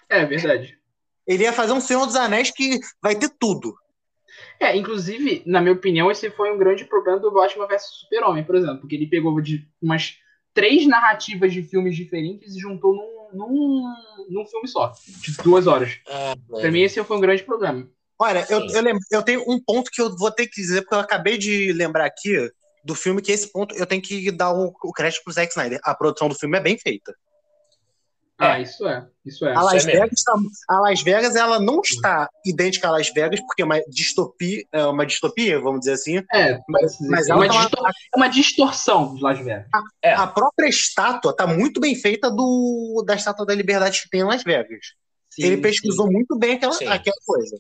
É verdade. Ele ia fazer um Senhor dos Anéis que vai ter tudo. É, inclusive, na minha opinião, esse foi um grande problema do Batman vs Super-Homem, por exemplo, porque ele pegou de umas três narrativas de filmes diferentes e juntou num, num, num filme só, de duas horas. Ah, Pra mim, esse foi um grande problema. Olha, eu, eu, lem- eu tenho um ponto que eu vou ter que dizer, porque eu acabei de lembrar aqui do filme, que esse ponto eu tenho que dar o, o crédito pro Zack Snyder. A produção do filme é bem feita. Ah, isso é, isso é. A Las, é. Vegas, tá- a Las Vegas ela não está idêntica a Las Vegas, porque é uma distopia, é uma distopia, vamos dizer assim. É, Mas, mas ela uma, tá uma- distor- é uma distorção de Las Vegas. É. a própria estátua tá muito bem feita do da Estátua da Liberdade que tem em Las Vegas. Sim, Ele pesquisou muito bem aquela, Sim. aquela coisa.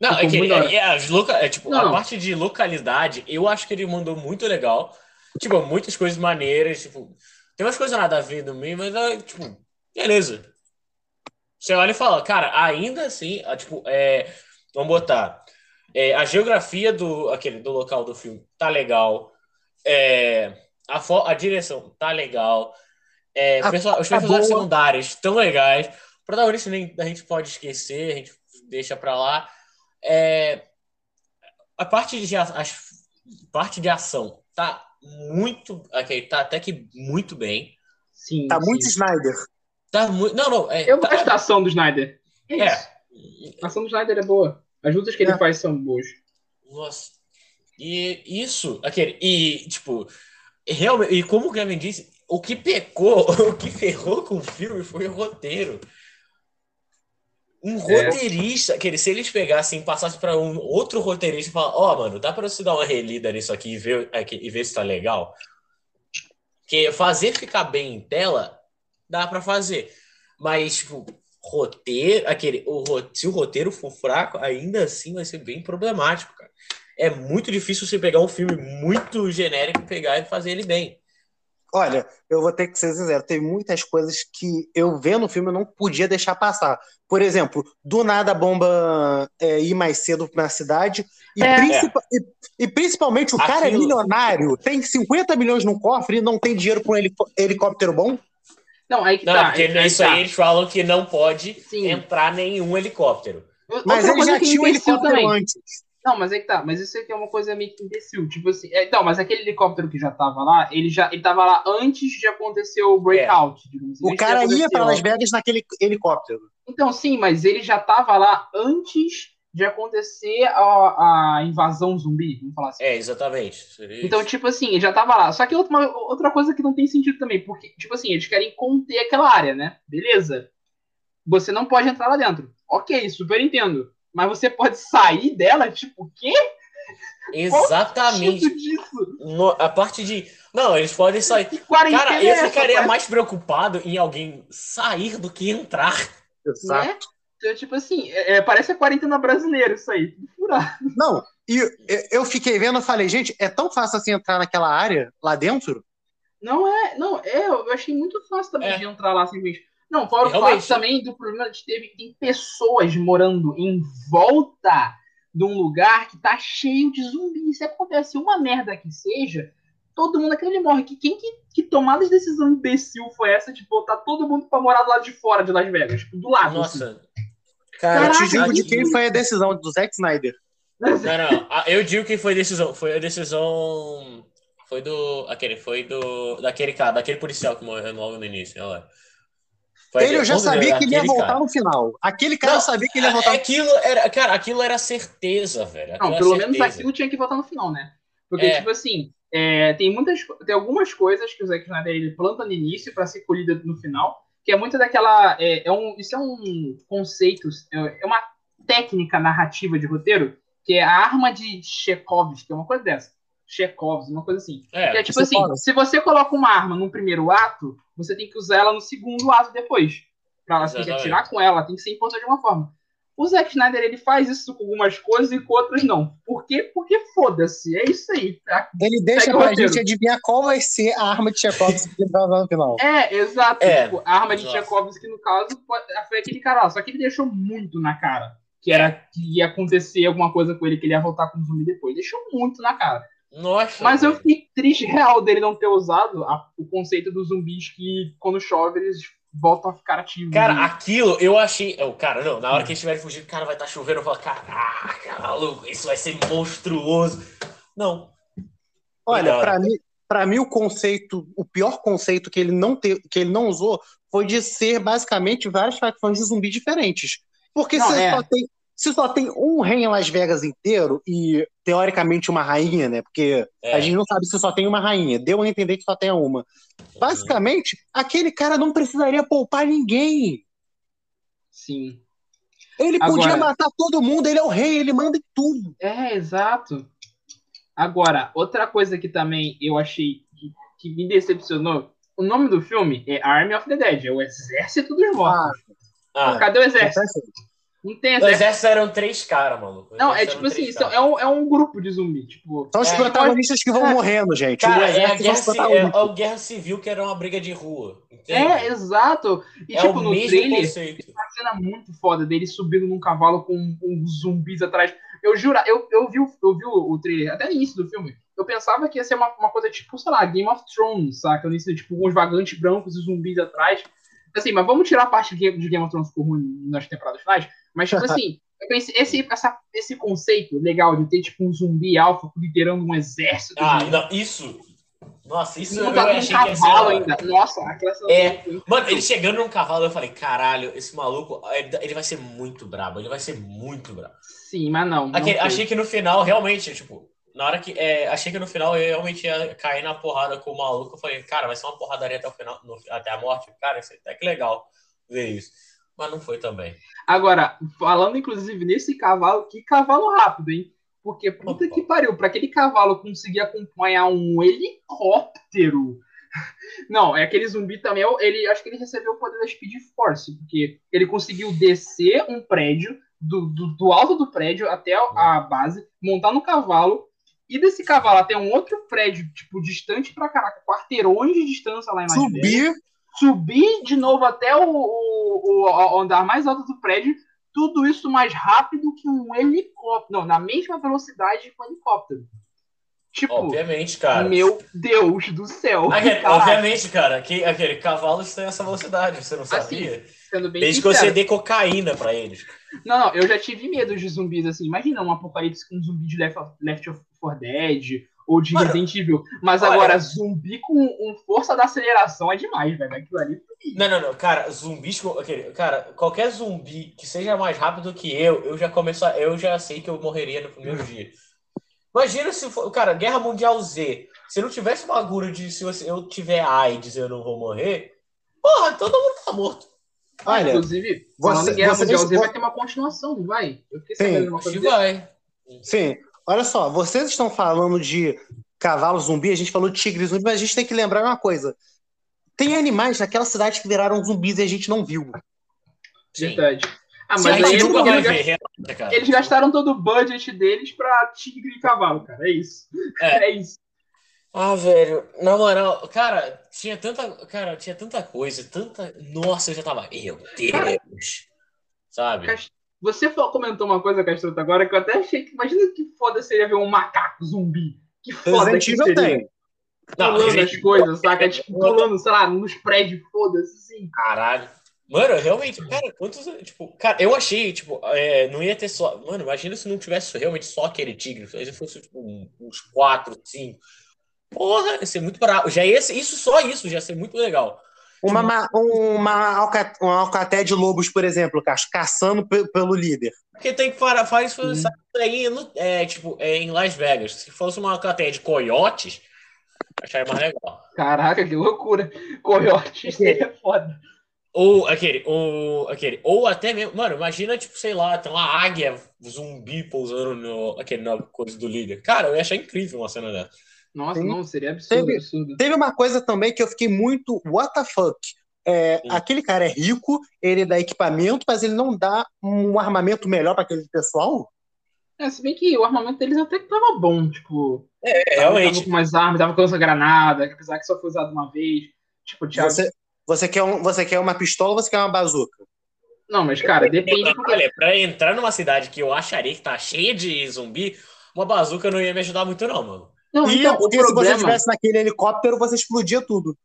Não, é Ficou que é, é, as loca, é, tipo, Não, a parte de localidade, eu acho que ele mandou muito legal. Tipo, muitas coisas maneiras, tipo, tem umas coisas nada a ver no meio, mas é, tipo, beleza. Você olha e fala, cara, ainda assim, ah, tipo, é, vamos botar, é, a geografia do, aquele, do local do filme tá legal, é, a, fo- a direção tá legal, é, A- perso- os tá personagens boa. secundários estão legais, o protagonista nem a gente pode esquecer, a gente deixa pra lá. É, a parte de, a, as- parte de ação tá muito. ok, tá até que muito bem. Sim, Tá sim. muito Snyder. Tá muito. Não, não. É, Eu tá- gosto da ação do Snyder. É É. A ação do Snyder é boa. As lutas que ele É. faz são boas. Nossa. E isso, aquele. E, tipo, realmente, e como o Kevin disse, o que pecou, o que ferrou com o filme foi o roteiro. Um É. roteirista, aquele, se eles pegassem e passassem para um outro roteirista e falar, ó, mano, dá pra você dar uma relida nisso aqui e ver, aqui, e ver se tá legal. Porque fazer ficar bem em tela, dá pra fazer. Mas, tipo, roteiro, aquele, o, se o roteiro for fraco, ainda assim vai ser bem problemático, cara. É muito difícil você pegar um filme muito genérico e pegar e fazer ele bem. Olha, eu vou ter que ser sincero, teve muitas coisas que eu vendo o filme eu não podia deixar passar. Por exemplo, do nada a bomba é, ir mais cedo na cidade, e, É. principa- e- e principalmente o cara é Aquilo- milionário, tem 50 milhões no cofre e não tem dinheiro para um helicó- helicóptero bom. Não, aí que Não, tá. porque aí, isso tá. aí eles falam que não pode Sim. entrar nenhum helicóptero. Mas ele já um helicóptero também. antes. Não, mas aí que tá. Mas isso aqui é uma coisa meio que imbecil. Tipo assim. é, então, mas aquele helicóptero que já tava lá, ele já ele tava lá antes de acontecer o breakout. digamos assim. O cara ia para. Las Vegas naquele helicóptero. Então, sim, mas ele já tava lá antes de acontecer a, a invasão zumbi, vamos falar assim. É, exatamente. Seria Então, isso. tipo assim, ele já tava lá. Só que outra, uma- outra coisa que não tem sentido também, porque, tipo assim, eles querem conter aquela área, né? Beleza. Você não pode entrar lá dentro. Ok, super entendo. Mas você pode sair dela, tipo, o quê? Exatamente. Disso? No- a parte de. Não, eles podem sair. Cara, é eu essa, ficaria parece- mais preocupado em alguém sair do que entrar. Exato. Né? Então, tipo assim, é- é, parece a quarentena brasileira isso aí. tudo furado. Não, e eu- fiquei vendo, eu falei, gente, é tão fácil assim entrar naquela área lá dentro? Não é, não, é, eu achei muito fácil também É. de entrar lá simplesmente. Não, fora o fato também do problema de ter tem pessoas morando em volta de um lugar que tá cheio de zumbis. Se acontece uma merda que seja, todo mundo aquele morre. Que, quem que, que tomada de decisão imbecil foi essa de botar todo mundo pra morar do lado de fora de Las Vegas? Tipo, do lado. assim. Nossa. Eu Cara, te Caraca, digo de quem foi a decisão, do Zack Snyder. Não, não. Eu digo que foi decisão. Foi a decisão. Foi do. Aquele, foi do. Daquele cara, daquele policial que morreu logo no início, olha lá. Foi Ele eu já sabia que ele ia voltar cara. no final. Aquele cara Não, eu sabia que ele ia voltar. Aquilo era, cara, aquilo era certeza, velho. Aquilo Não, pelo menos aquilo tinha que votar no final, né? Porque, É. tipo assim, é, tem muitas tem algumas coisas que o Zack Snyder ele planta no início pra ser colhida no final, que é muito daquela. É, é um, isso é um conceito, é é uma técnica narrativa de roteiro, que é a arma de Chekhov, que é uma coisa dessa. Chekhov, uma coisa assim. É, Que é tipo você assim, fala. se você coloca uma arma no primeiro ato, você tem que usar ela no segundo ato depois. Pra ela Exatamente. atirar com ela, tem que ser importante de alguma forma. O Zack Snyder ele faz isso com algumas coisas e com outras não. Por quê? Porque foda-se, é isso aí. tá? Ele deixa Segue pra roteiro. gente adivinhar qual vai ser a arma de Tchaikovsky que vai no final. É, exato. É, Tipo, a arma de. Tchaikovsky, no caso, foi aquele cara lá. Só que ele deixou muito na cara. Que era que ia acontecer alguma coisa com ele, que ele ia voltar com o zumbi depois. Deixou muito na cara. Nossa. Mas eu fiquei triste real dele não ter usado a- o conceito dos zumbis que quando chove eles voltam a ficar ativos. Cara, aquilo eu achei. Eu, cara, não, na hora que eles estiverem fugindo, cara, vai estar chovendo. Eu falo, caraca, maluco, isso vai ser monstruoso. Não. Olha, pra mim, pra mim o conceito, o pior conceito que ele não te, que ele não usou foi de ser basicamente várias facções de zumbi diferentes. Porque Não, se, é. só tem, se só tem um rei em Las Vegas inteiro e teoricamente uma rainha, né? Porque É. a gente não sabe se só tem uma rainha. Deu a entender que só tem uma. Basicamente, aquele cara não precisaria poupar ninguém. Sim. Ele Agora- podia matar todo mundo, ele é o rei, ele manda em tudo. É, exato. Agora, outra coisa que também eu achei que, que me decepcionou, o nome do filme é Army of the Dead, é o Exército dos Mortos. Ah, Cadê o Exército? Não tem o Exército. exército eram três caras, mano. Não, é tipo assim, são- é um, é um grupo de zumbi, tipo... São os É, protagonistas que vão é. morrendo, gente. Cara, o é a, exército guerra, ci- é a guerra civil que era uma briga de rua. Entende? É, exato. E É tipo, o no mesmo trailer, conceito. uma cena muito foda dele subindo num cavalo com uns zumbis atrás. Eu juro, eu, eu, vi, o- eu vi o, o trailer até no início do filme. Eu pensava que ia ser uma, uma coisa tipo, sei lá, Game of Thrones, saca? No início, tipo, uns vagantes brancos e zumbis atrás. Assim, mas vamos tirar a parte de Game of Thrones ficou ruim nas temporadas finais. Mas, tipo assim, eu pensei, esse, essa, esse conceito legal de ter, tipo, um zumbi alfa liderando um exército. Ah, de- não, isso. Nossa, isso eu com achei que ia ser ainda. Nossa, aquela cena É. foi- Mano, ele chegando num cavalo, eu falei, caralho, esse maluco, ele ele vai ser muito brabo, ele vai ser muito brabo. Sim, mas não. não Aquele- achei que no final, realmente, tipo, na hora que. é, achei que no final eu realmente ia cair na porrada com o maluco. Eu falei, cara, vai ser uma porradaria até o final, no- até a morte. Cara, isso é até que legal ver isso. Mas não foi também. Agora, falando inclusive nesse cavalo, que cavalo rápido, hein? Porque puta Opa. que pariu, pra aquele cavalo conseguir acompanhar um helicóptero. Não, é aquele zumbi também, ele acho que ele recebeu o poder da Speed Force, porque ele conseguiu descer um prédio, do, do, do alto do prédio até a base, montar no cavalo, e desse cavalo até um outro prédio, tipo, distante pra caraca, quarteirões de distância lá em Vegas Subir. de novo até o, o- o andar mais alto do prédio, tudo isso mais rápido que um helicóptero. Não, na mesma velocidade que um helicóptero. Tipo, Obviamente, cara. meu Deus do céu. Aquele- obviamente, cara, que, aquele cavalo tem essa velocidade, você não sabia? sendo bem Desde que sincero. você dê cocaína pra eles. Não, não, eu já tive medo de zumbis assim. Imagina um apocalipse com um zumbi de Left, Left 4 Dead ou de Mano, Resident Evil. Mas olha- agora, zumbi com um força da aceleração é demais, velho. Aquilo ali. Não, não, não, cara, zumbis, com- cara, qualquer zumbi que seja mais rápido que eu, eu já começo, a- eu já sei que eu morreria no primeiro dia. Imagina se for, cara, Guerra Mundial Z, se não tivesse bagulho de se você- eu tiver AIDS eu não vou morrer, porra, todo mundo tá morto. Olha, Inclusive, falando você- em Guerra Mundial Z, vai ter uma continuação, não vai? Eu fiquei Sim, sabendo de uma Acho coisa vai. Sim, olha só, vocês estão falando de cavalo zumbi, a gente falou de tigre zumbi, mas a gente tem que lembrar uma coisa. Tem animais naquela cidade que viraram zumbis e a gente não viu. Sim. Verdade. Ah, mas aí gente eles, vai ver, cara. eles gastaram todo o budget deles pra tigre e cavalo, cara. É isso. É. É, isso. Ah, velho, na moral, cara, tinha tanta, cara, tinha tanta coisa, tanta, nossa, eu já tava, meu Deus, sabe? Cast- Você comentou uma coisa, Castruto, agora que eu até achei que. Imagina que foda seria ver um macaco zumbi. Que foda Resident que seria. tem. Não, Pulando Resident as coisas, saca? Tipo, pulando, sei lá, nos prédios, foda-se, assim. Caralho. Mano, realmente, cara, quantos. Tipo, cara, eu achei, tipo, é, não ia ter só. Mano, imagina se não tivesse realmente só aquele tigre. Se fosse, tipo, uns quatro, cinco. Porra, ia ser muito bravo. Já ia ser, isso, só isso, já ia ser muito legal. Uma, ma- uma, alca, uma alcaté de lobos, por exemplo, ca- caçando pe- pelo líder. Porque tem que fazer, faz isso Sim. aí no- é, tipo, é, em Las Vegas. Se fosse uma cateia de coiotes, acharia mais legal. Caraca, que loucura. Coiote, seria foda. Ou aquele, ou aquele, ou até mesmo, mano, imagina, tipo, sei lá, tem uma águia zumbi pousando no, aquele, na coisa do líder. Cara, eu ia achar incrível uma cena dessa. Nossa, Sim. não, seria absurdo, Teve- absurdo. Teve uma coisa também que eu fiquei muito, what the fuck? É, aquele cara é rico, ele dá equipamento, mas ele não dá um armamento melhor para aquele pessoal? É, se bem que o armamento deles até que tava bom, tipo. É, Tava realmente. com mais armas, tava com lança-granada, apesar que só foi usado uma vez. Tipo, Thiago. Você, você, quer um, você quer uma pistola ou você quer uma bazuca? Não, mas, cara, depende porque. Olha, pra entrar numa cidade que eu acharia que tá cheia de zumbi, uma bazuca não ia me ajudar muito, não, mano. Não, E então, porque se você problema. estivesse naquele helicóptero, você explodia tudo.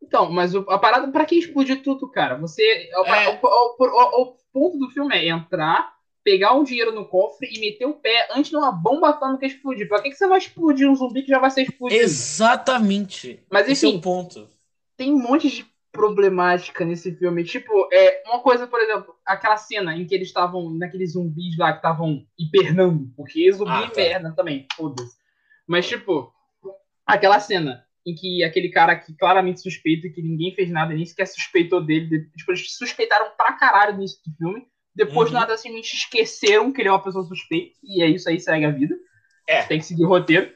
Então, mas a parada, pra que explodir tudo, cara? Você. O, É. o- o- o- o ponto do filme é entrar, pegar um dinheiro no cofre e meter o pé antes de uma bomba atômica explodir. Pra que, que você vai explodir um zumbi que já vai ser explodido? Exatamente. Mas Esse é enfim, ponto. tem um monte de problemática nesse filme. Tipo, é uma coisa, por exemplo, aquela cena em que eles estavam, naqueles zumbis lá que estavam hibernando, porque zumbi Ah, tá. hiberna também, foda-se. Mas, tipo, aquela cena em que aquele cara que claramente suspeita que ninguém fez nada, nem sequer suspeitou dele, de- tipo, suspeitaram pra caralho no início do filme. Depois, Uhum. nada simplesmente esqueceram que ele é uma pessoa suspeita, e é isso aí, segue a vida. É. Tem que seguir o roteiro.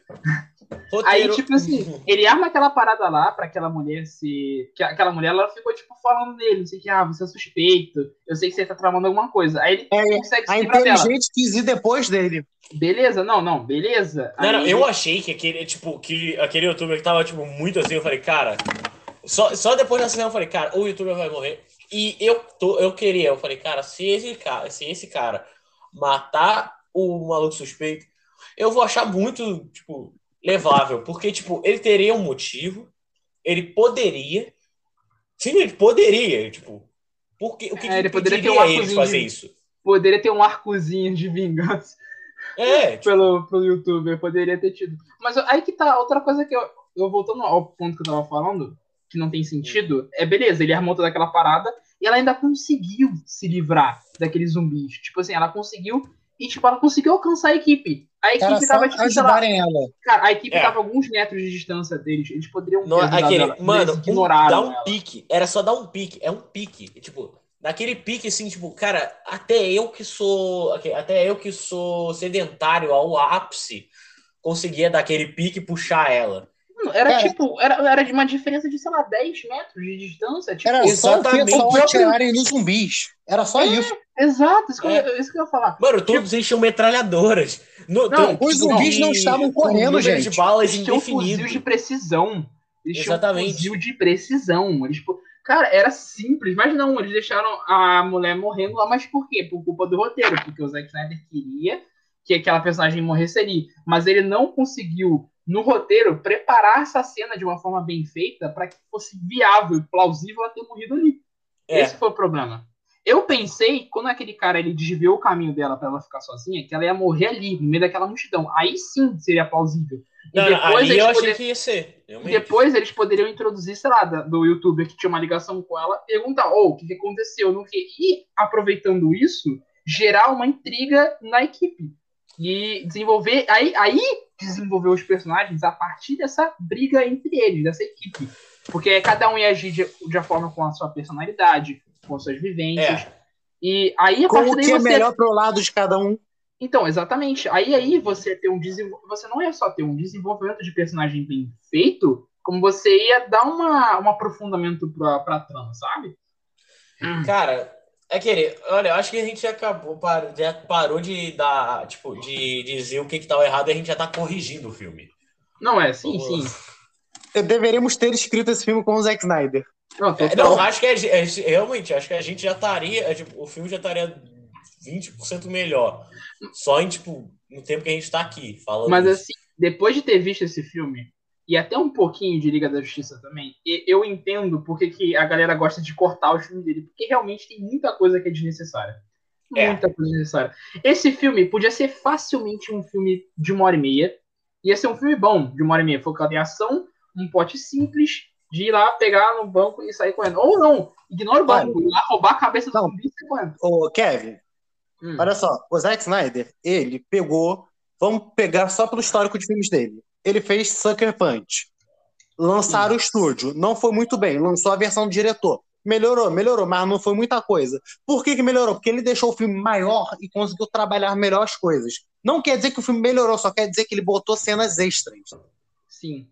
Aí, Roteiro- tipo assim, ele arma aquela parada lá pra aquela mulher se. Que aquela mulher, ela ficou, tipo, falando dele, não sei o que, ah, você é suspeito, eu sei que você tá tramando alguma coisa. Aí ele É, consegue se A livrar dela. inteligente quis ir depois dele. Beleza? Não, não, beleza. Não, não, Aí- eu achei que aquele, tipo, que aquele youtuber que tava, tipo, muito assim, eu falei, cara, só, só depois dessa cena eu falei, cara, o youtuber vai morrer. E eu, tô, eu queria, eu falei, cara, se esse cara, se esse cara matar o maluco suspeito, eu vou achar muito, tipo, levável, porque, tipo, ele teria um motivo, ele poderia, sim, ele poderia, tipo, porque, o que, É, que ele poderia ter um ele fazer de- isso? Poderia ter um arcozinho de vingança É, tipo, pelo, pelo youtuber, poderia ter tido. Mas aí que tá, outra coisa que eu. eu voltando ao ponto que eu tava falando, que não tem sentido, é beleza, ele armou toda aquela parada e ela ainda conseguiu se livrar daqueles zumbis. Tipo assim, ela conseguiu e tipo, ela conseguiu alcançar a equipe. A equipe Era tava, tipo, sei lá, ela. cara, a equipe É. tava a alguns metros de distância deles. Eles poderiam Não, aquele, ela, mano, eles um, dá um ela. pique. Era só dar um pique. É um pique. Tipo, naquele pique, assim, tipo, cara, até eu que sou. Até eu que sou sedentário ao ápice conseguia dar aquele pique e puxar ela. Era Cara. tipo, era, era de uma diferença de, sei lá, 10 metros de distância. Tipo, Era só o Exatamente. pessoal O próprio- atirarem nos zumbis. Era só isso. Exato, isso que, É. eu, isso que eu ia falar. Mano, todos eles tinham metralhadoras. No, Não, tem- os zumbis não estavam correndo, gente. de balas Eles tinham fuzil de precisão. Eles Exatamente. tinham fuzil de precisão. Eles, cara, era simples, mas não, eles deixaram a mulher morrendo lá, mas por quê? Por culpa do roteiro, porque o Zack Snyder queria que aquela personagem morresse ali, mas ele não conseguiu no roteiro preparar essa cena de uma forma bem feita para que fosse viável e plausível ela ter morrido ali. É. Esse foi o problema. Eu pensei, quando aquele cara ele desviou o caminho dela para ela ficar sozinha, que ela ia morrer ali, no meio daquela multidão. Aí sim seria plausível. E Não, não, depois ali eles eu achei poder- que ia ser. realmente. depois eles poderiam introduzir, sei lá, do youtuber que tinha uma ligação com ela, perguntar, ô, o que, que aconteceu, no que? E, aproveitando isso, gerar uma intriga na equipe. E desenvolver, aí, aí desenvolver os personagens a partir dessa briga entre eles, dessa equipe. Porque cada um ia agir de, de acordo com a sua personalidade, com as suas vivências. É. E aí, a Como partir daí, que é você melhor pro lado de cada um. então, exatamente. Aí aí você ter um desenvol... você não ia só ter um desenvolvimento de personagem bem feito, como você ia dar uma, um aprofundamento pra, pra trama, sabe? Cara, é aquele. Olha, eu acho que a gente já acabou, par- já parou de dar, tipo, de dizer o que que tava errado e a gente já tá corrigindo o filme. Não é, sim, Vamos sim. Deveríamos ter escrito esse filme com o Zack Snyder. Não, É, não, acho que é, é- realmente, acho que a gente já estaria, é, tipo, o filme já estaria 20% melhor. Só em, tipo, no tempo que a gente tá aqui falando. Mas isso. assim, depois de ter visto esse filme, e até um pouquinho de Liga da Justiça também, eu entendo porque que a galera gosta de cortar os filmes dele, porque realmente tem muita coisa que é desnecessária. É. Muita coisa desnecessária. Esse filme podia ser facilmente um filme de uma hora e meia. Ia ser um filme bom de uma hora e meia, focado em ação, um pote simples de ir lá, pegar no banco e sair correndo. Ou não, ignora o banco, ir lá roubar a cabeça do Não. zumbi e sair correndo. Ô, Kevin, Hum. olha só. O Zack Snyder, ele pegou. Vamos pegar só pelo histórico de filmes dele. Ele fez Sucker Punch. Lançaram o estúdio. Não foi muito bem. Lançou a versão do diretor. Melhorou, melhorou, mas não foi muita coisa. Por que, que melhorou? Porque ele deixou o filme maior e conseguiu trabalhar melhor as coisas. Não quer dizer que o filme melhorou, só quer dizer que ele botou cenas extras. Sim.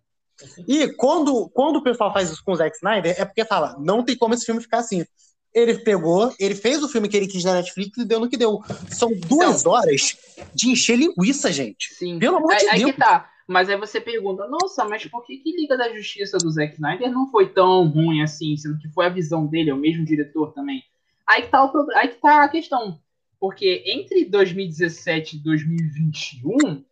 E quando, quando o pessoal faz isso com o Zack Snyder, é porque fala, não tem como esse filme ficar assim. Ele pegou, ele fez o filme que ele quis na Netflix e deu no que deu. São duas horas de encher linguiça, gente. Sim. Pelo amor aí, de aí Deus. que tá. Mas aí você pergunta, nossa, mas por que, que Liga da Justiça do Zack Snyder não foi tão ruim assim, sendo que foi a visão dele, é o mesmo diretor também? Aí que tá o problema, aí que tá a questão. Porque entre 2017 e 2021,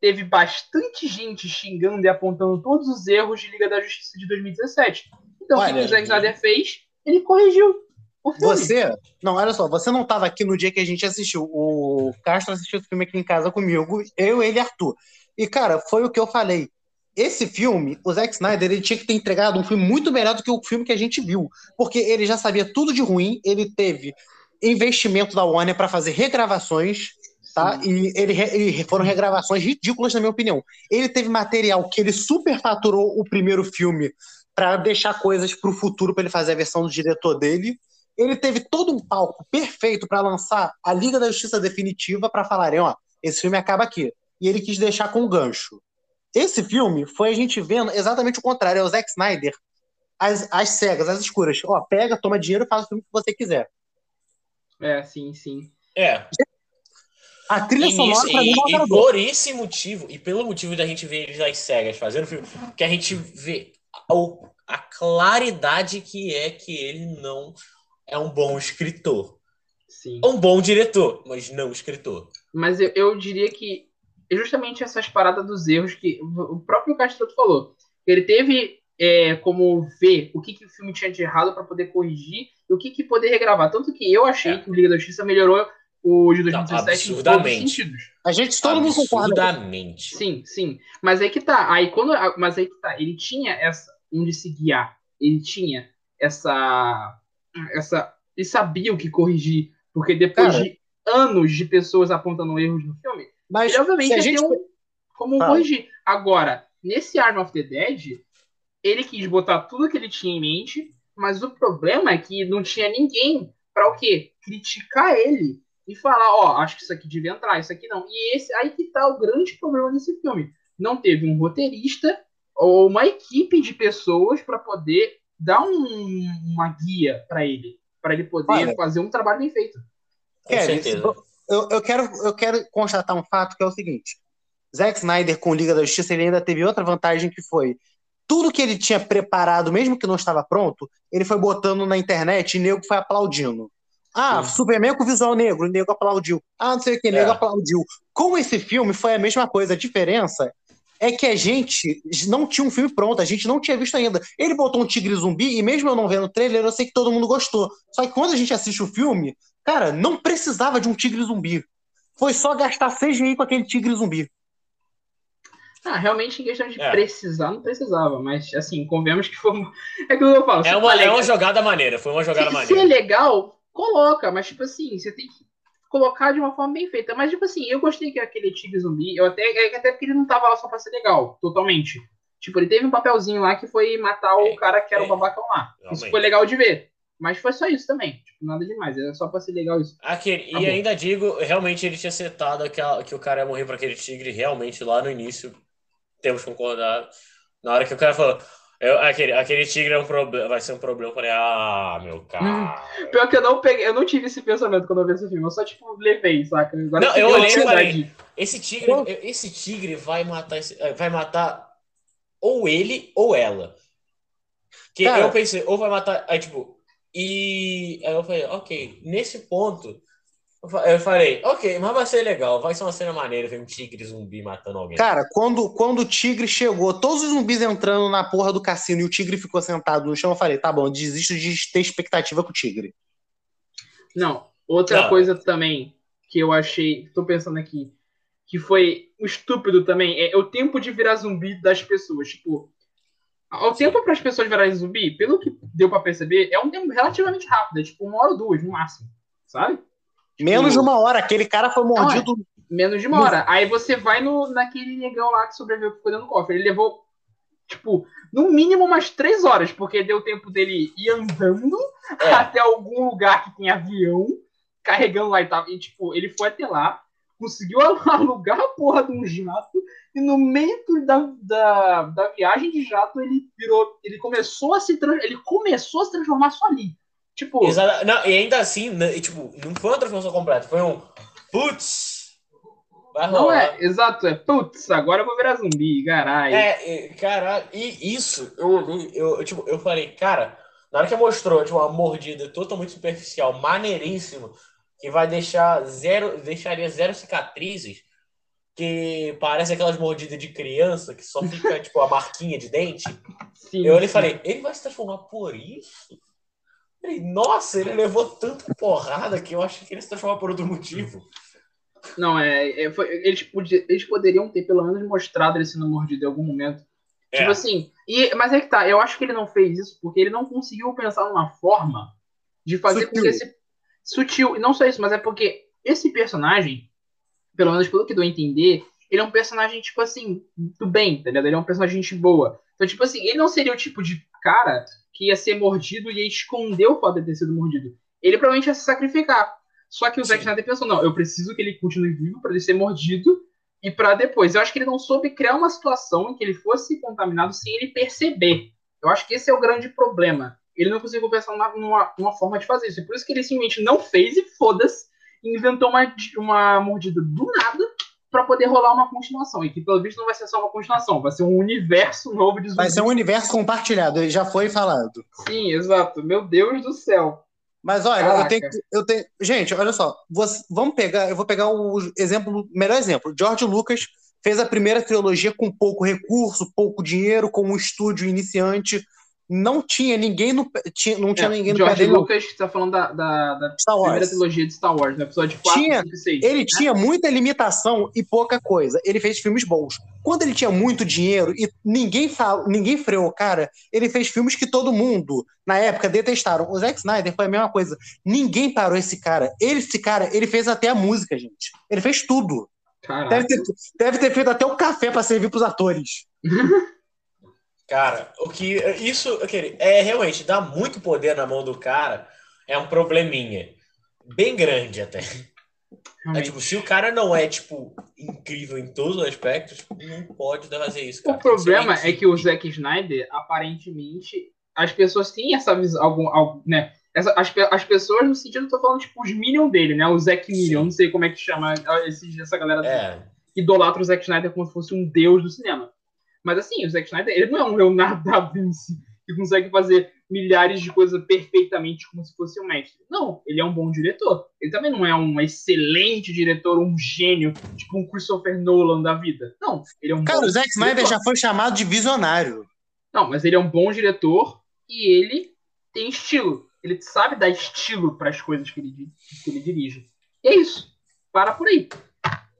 teve bastante gente xingando e apontando todos os erros de Liga da Justiça de 2017. Então, o que Olha, o Zack Snyder fez? Ele corrigiu o filme. Você, não, olha só, você não estava aqui no dia que a gente assistiu. O Castro assistiu esse filme aqui em casa comigo, eu, ele e Arthur. E, cara, foi o que eu falei. Esse filme, o Zack Snyder, ele tinha que ter entregado um filme muito melhor do que o filme que a gente viu. Porque ele já sabia tudo de ruim, ele teve investimento da Warner para fazer regravações, tá? E ele, foram regravações ridículas, na minha opinião. Ele teve material que ele superfaturou o primeiro filme para deixar coisas para o futuro para ele fazer a versão do diretor dele. Ele teve todo um palco perfeito para lançar a Liga da Justiça definitiva para falarem, ó, esse filme acaba aqui. E ele quis deixar com gancho. Esse filme foi a gente vendo exatamente o contrário, é o Zack Snyder, as, as cegas, as escuras. Ó, pega, toma dinheiro e faz o filme que você quiser. É, sim, sim. É. A trilha E, sonora pra mim e- não e por esse motivo, e pelo motivo da gente ver eles nas cegas fazendo filme, que a gente vê o- a claridade que é que ele não é um bom escritor. Sim. É um bom diretor, mas não escritor. Mas eu, eu diria que é justamente essas paradas dos erros que o próprio Castro falou. Ele teve é, como ver o que, que o filme tinha de errado para poder corrigir e o que, que poder regravar. Tanto que eu achei É. que o Liga da Justiça melhorou o de Não, 2017 em todos os absurdamente. sentidos. A gente, todo mundo concorda. Absurdamente. Sim, sim. Mas aí que tá. Aí quando, mas aí que tá. Ele tinha essa onde se guiar. Ele tinha essa essa ele sabia o que corrigir, porque depois Cara. de anos de pessoas apontando erros no filme, Mas ele obviamente se a gente... um, como Fala. corrigir. Agora, nesse Arm of the Dead, ele quis botar tudo que ele tinha em mente, mas o problema é que não tinha ninguém pra o quê? Criticar ele e falar, ó, acho que isso aqui devia entrar, isso aqui não. E esse aí que tá o grande problema desse filme. Não teve um roteirista ou uma equipe de pessoas pra poder dar um- uma guia pra ele, Pra ele poder Olha. fazer um trabalho bem feito. Com Kevin, certeza. Eu, eu, quero, eu quero constatar um fato que é o seguinte: Zack Snyder com Liga da Justiça ele ainda teve outra vantagem que foi tudo que ele tinha preparado, mesmo que não estava pronto, ele foi botando na internet e nego foi aplaudindo. Ah, Sim. Superman com visual negro, nego aplaudiu. Ah, não sei o que, nego É. aplaudiu. Com esse filme foi a mesma coisa. A diferença é que a gente não tinha um filme pronto, a gente não tinha visto ainda. Ele botou um tigre zumbi e mesmo eu não vendo o trailer, eu sei que todo mundo gostou. Só que quando a gente assiste o filme, cara, não precisava de um tigre zumbi. Foi só gastar CGI com aquele tigre zumbi. Ah, realmente, em questão de É. precisar, não precisava, mas assim, convenhamos que foi. É aquilo que eu falo. se É uma, é uma jogada maneira, foi uma jogada se, se é maneira. legal, coloca, mas tipo assim, você tem que colocar de uma forma bem feita. Mas, tipo assim, eu gostei que aquele tigre zumbi, eu até, é até porque ele não tava lá só pra ser legal, totalmente. Tipo, ele teve um papelzinho lá que foi matar o É, cara que era o é, babacão lá. Isso realmente. foi legal de ver. Mas foi só isso também. Tipo, nada demais. Era só pra ser legal isso. Aquele, Tá e bom. ainda digo, realmente ele tinha setado que, a- que o cara ia morrer pra aquele tigre realmente lá no início. Temos concordado. Na hora que o cara falou, eu- aquele, aquele tigre é um problema, vai ser um problema, eu falei, ah, meu cara. Pior que eu não peguei, eu não tive esse pensamento quando eu vi esse filme. Eu só, tipo, levei, saca? Agora Não, eu olhei e ansiedade. Esse tigre, esse tigre vai matar, esse- eh, vai matar ou ele ou ela. Que Cara. eu pensei, ou vai matar, aí tipo, e aí eu falei, ok, nesse ponto, eu fa- eu falei, ok, mas vai ser legal, vai ser uma cena maneira ver um tigre zumbi matando alguém. Cara, quando, quando o tigre chegou, todos os zumbis entrando na porra do cassino e o tigre ficou sentado no chão, eu falei, tá bom, desisto de ter expectativa com o tigre. Não, outra Não. coisa também que eu achei, tô pensando aqui, que foi estúpido também, é o tempo de virar zumbi das pessoas. Tipo, o tempo para as pessoas virarem zumbi, pelo que deu pra perceber, é um tempo relativamente rápido, é tipo uma hora ou duas no máximo, sabe? Menos de uma hora, aquele cara foi mordido. Menos de uma hora. Aí você vai no, naquele negão lá que sobreviveu que ficou dentro do cofre. Ele levou, tipo, no mínimo umas três horas, porque deu tempo dele ir andando É. até algum lugar que tem avião, carregando lá e tal. E, tipo, ele foi até lá, conseguiu alugar a porra de um jato, e no meio da, da, da viagem de jato, ele virou. Ele começou a se ele começou a se transformar só ali. Tipo, Exata- não, e ainda assim, né, e, tipo, não foi uma transformação completa, foi um putz, vai não rolar. é, exato, é, putz, agora eu vou virar zumbi, caralho. É, é, caralho, e isso, eu eu, eu, tipo, eu falei, cara, na hora que mostrou, tipo, uma mordida totalmente superficial, maneiríssimo, que vai deixar zero, deixaria zero cicatrizes, que parece aquelas mordidas de criança, que só fica, tipo, a marquinha de dente. Sim, Eu olhei e falei, ele vai se transformar por isso? Falei, Nossa, ele levou tanta porrada que eu achei que ele se transformar por outro motivo. Não, é, é, foi- eles, podia- eles poderiam ter pelo menos mostrado ele sendo mordido em algum momento. É. Tipo assim, e, mas é que tá, eu acho que ele não fez isso porque ele não conseguiu pensar numa forma de fazer com Sutil. que esse. Sutil, e não só isso, mas é porque esse personagem, pelo menos pelo que deu a entender, ele é um personagem, tipo assim, do bem, tá ligado? Ele é um personagem de gente boa. Então, tipo assim, ele não seria o tipo de cara que ia ser mordido e ia esconder o fato de ter sido mordido. Ele provavelmente ia se sacrificar. Só que o Zack. Snyder pensou, não, eu preciso que ele continue vivo pra ele ser mordido e pra depois. Eu acho que ele não soube criar uma situação em que ele fosse contaminado sem ele perceber. Eu acho que esse é o grande problema. Ele não conseguiu pensar numa, numa, numa forma de fazer isso. E por isso que ele simplesmente não fez e foda-se, inventou uma, uma mordida do nada pra poder rolar uma continuação. E que pelo visto não vai ser só uma continuação, vai ser um universo novo de zumbis. Vai ser um universo compartilhado, ele já foi falado. Sim, exato. Meu Deus do céu. Mas olha, eu Caraca. tenho, que- eu tenho. Gente, olha só. você- vamos pegar. Eu vou pegar o exemplo, melhor exemplo. George Lucas fez a primeira trilogia com pouco recurso, pouco dinheiro, com um estúdio iniciante. Não tinha ninguém no pé- tinha, não tinha É, ninguém no pé George dele. não. Lucas tá falando da, da, da primeira trilogia de Star Wars, no episódio 4, Tinha- 5 e 6. Ele tinha muita limitação e pouca coisa. Ele fez filmes bons. Quando ele tinha muito dinheiro e ninguém fala, ninguém freou o cara, ele fez filmes que todo mundo, na época, detestaram. O Zack Snyder foi a mesma coisa. Ninguém parou esse cara. Ele, esse cara, ele fez até a música, gente. Ele fez tudo. Deve ter, deve ter feito até o café pra servir pros atores. Cara, o que. Isso, aquele, é realmente dá muito poder na mão do cara. É um probleminha. Bem grande até. É, tipo, se o cara não é, tipo, incrível em todos os aspectos, não pode fazer isso. O Cara. problema Isso é que o Zack Snyder, aparentemente, as pessoas têm essa visão, algum, algum, né? Essa, as, as pessoas, no sentido, eu tô falando, tipo, os Minion dele, né? O Zack Minion, não sei como é que chama esse, essa galera É. idolatra o Zack Snyder como se fosse um deus do cinema. Mas assim, o Zack Snyder, ele não é um Leonardo da Vinci que consegue fazer milhares de coisas perfeitamente como se fosse um mestre. Não, ele é um bom diretor. Ele também não é um excelente diretor, um gênio, tipo um Christopher Nolan da vida. Não, ele é um Cara, bom o Zack Snyder já foi chamado de visionário. Não, mas ele é um bom diretor e ele tem estilo. Ele sabe dar estilo para as coisas que ele, que ele dirige. E é isso. Para por aí.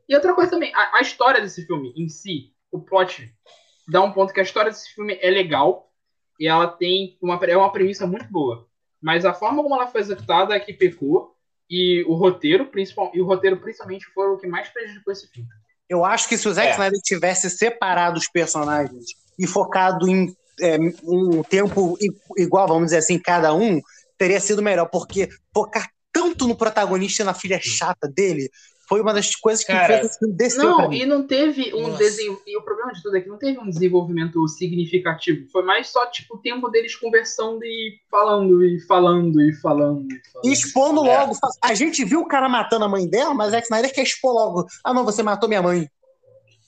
E outra coisa também, a, a história desse filme em si, o plot, dá um ponto que a história desse filme é legal e ela tem uma, é uma premissa muito boa. Mas a forma como ela foi executada é que pecou e o roteiro, principal, e o roteiro principalmente foi o que mais prejudicou esse filme. Eu acho que se o Zack É. Snyder tivesse separado os personagens e focado em é, um tempo igual, vamos dizer assim, cada um, teria sido melhor, porque focar tanto no protagonista e na filha chata dele foi uma das coisas que Cara, fez esse filme descer Não, e não teve um desenvol... E o problema de tudo é que não teve um desenvolvimento significativo. Foi mais só, tipo, o tempo deles conversando e falando, e falando, e falando. E falando. E expondo É. logo. A gente viu o cara matando a mãe dela, mas Zack Snyder quer expor logo. Ah, não, você matou minha mãe.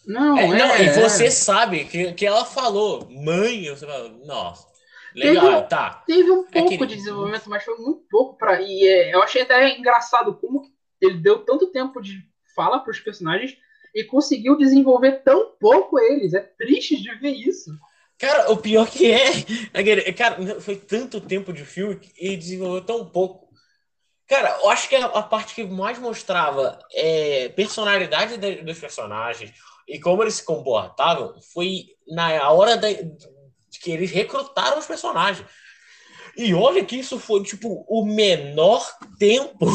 Não, É, é, não, e é. você sabe que, que ela falou, mãe, você fala, nossa, Teve legal, um- tá. Teve um É pouco que- de desenvolvimento, mas foi muito pouco pra. E é, eu achei até engraçado como que ele deu tanto tempo de fala pros personagens e conseguiu desenvolver tão pouco eles. É triste de ver isso. Cara, o pior que é, aquele- cara, foi tanto tempo de filme ele desenvolveu tão pouco. Cara, eu acho que a, parte que mais mostrava é, personalidade da- dos personagens e como eles se comportavam foi na hora de que eles recrutaram os personagens. E olha que isso foi, tipo, o menor tempo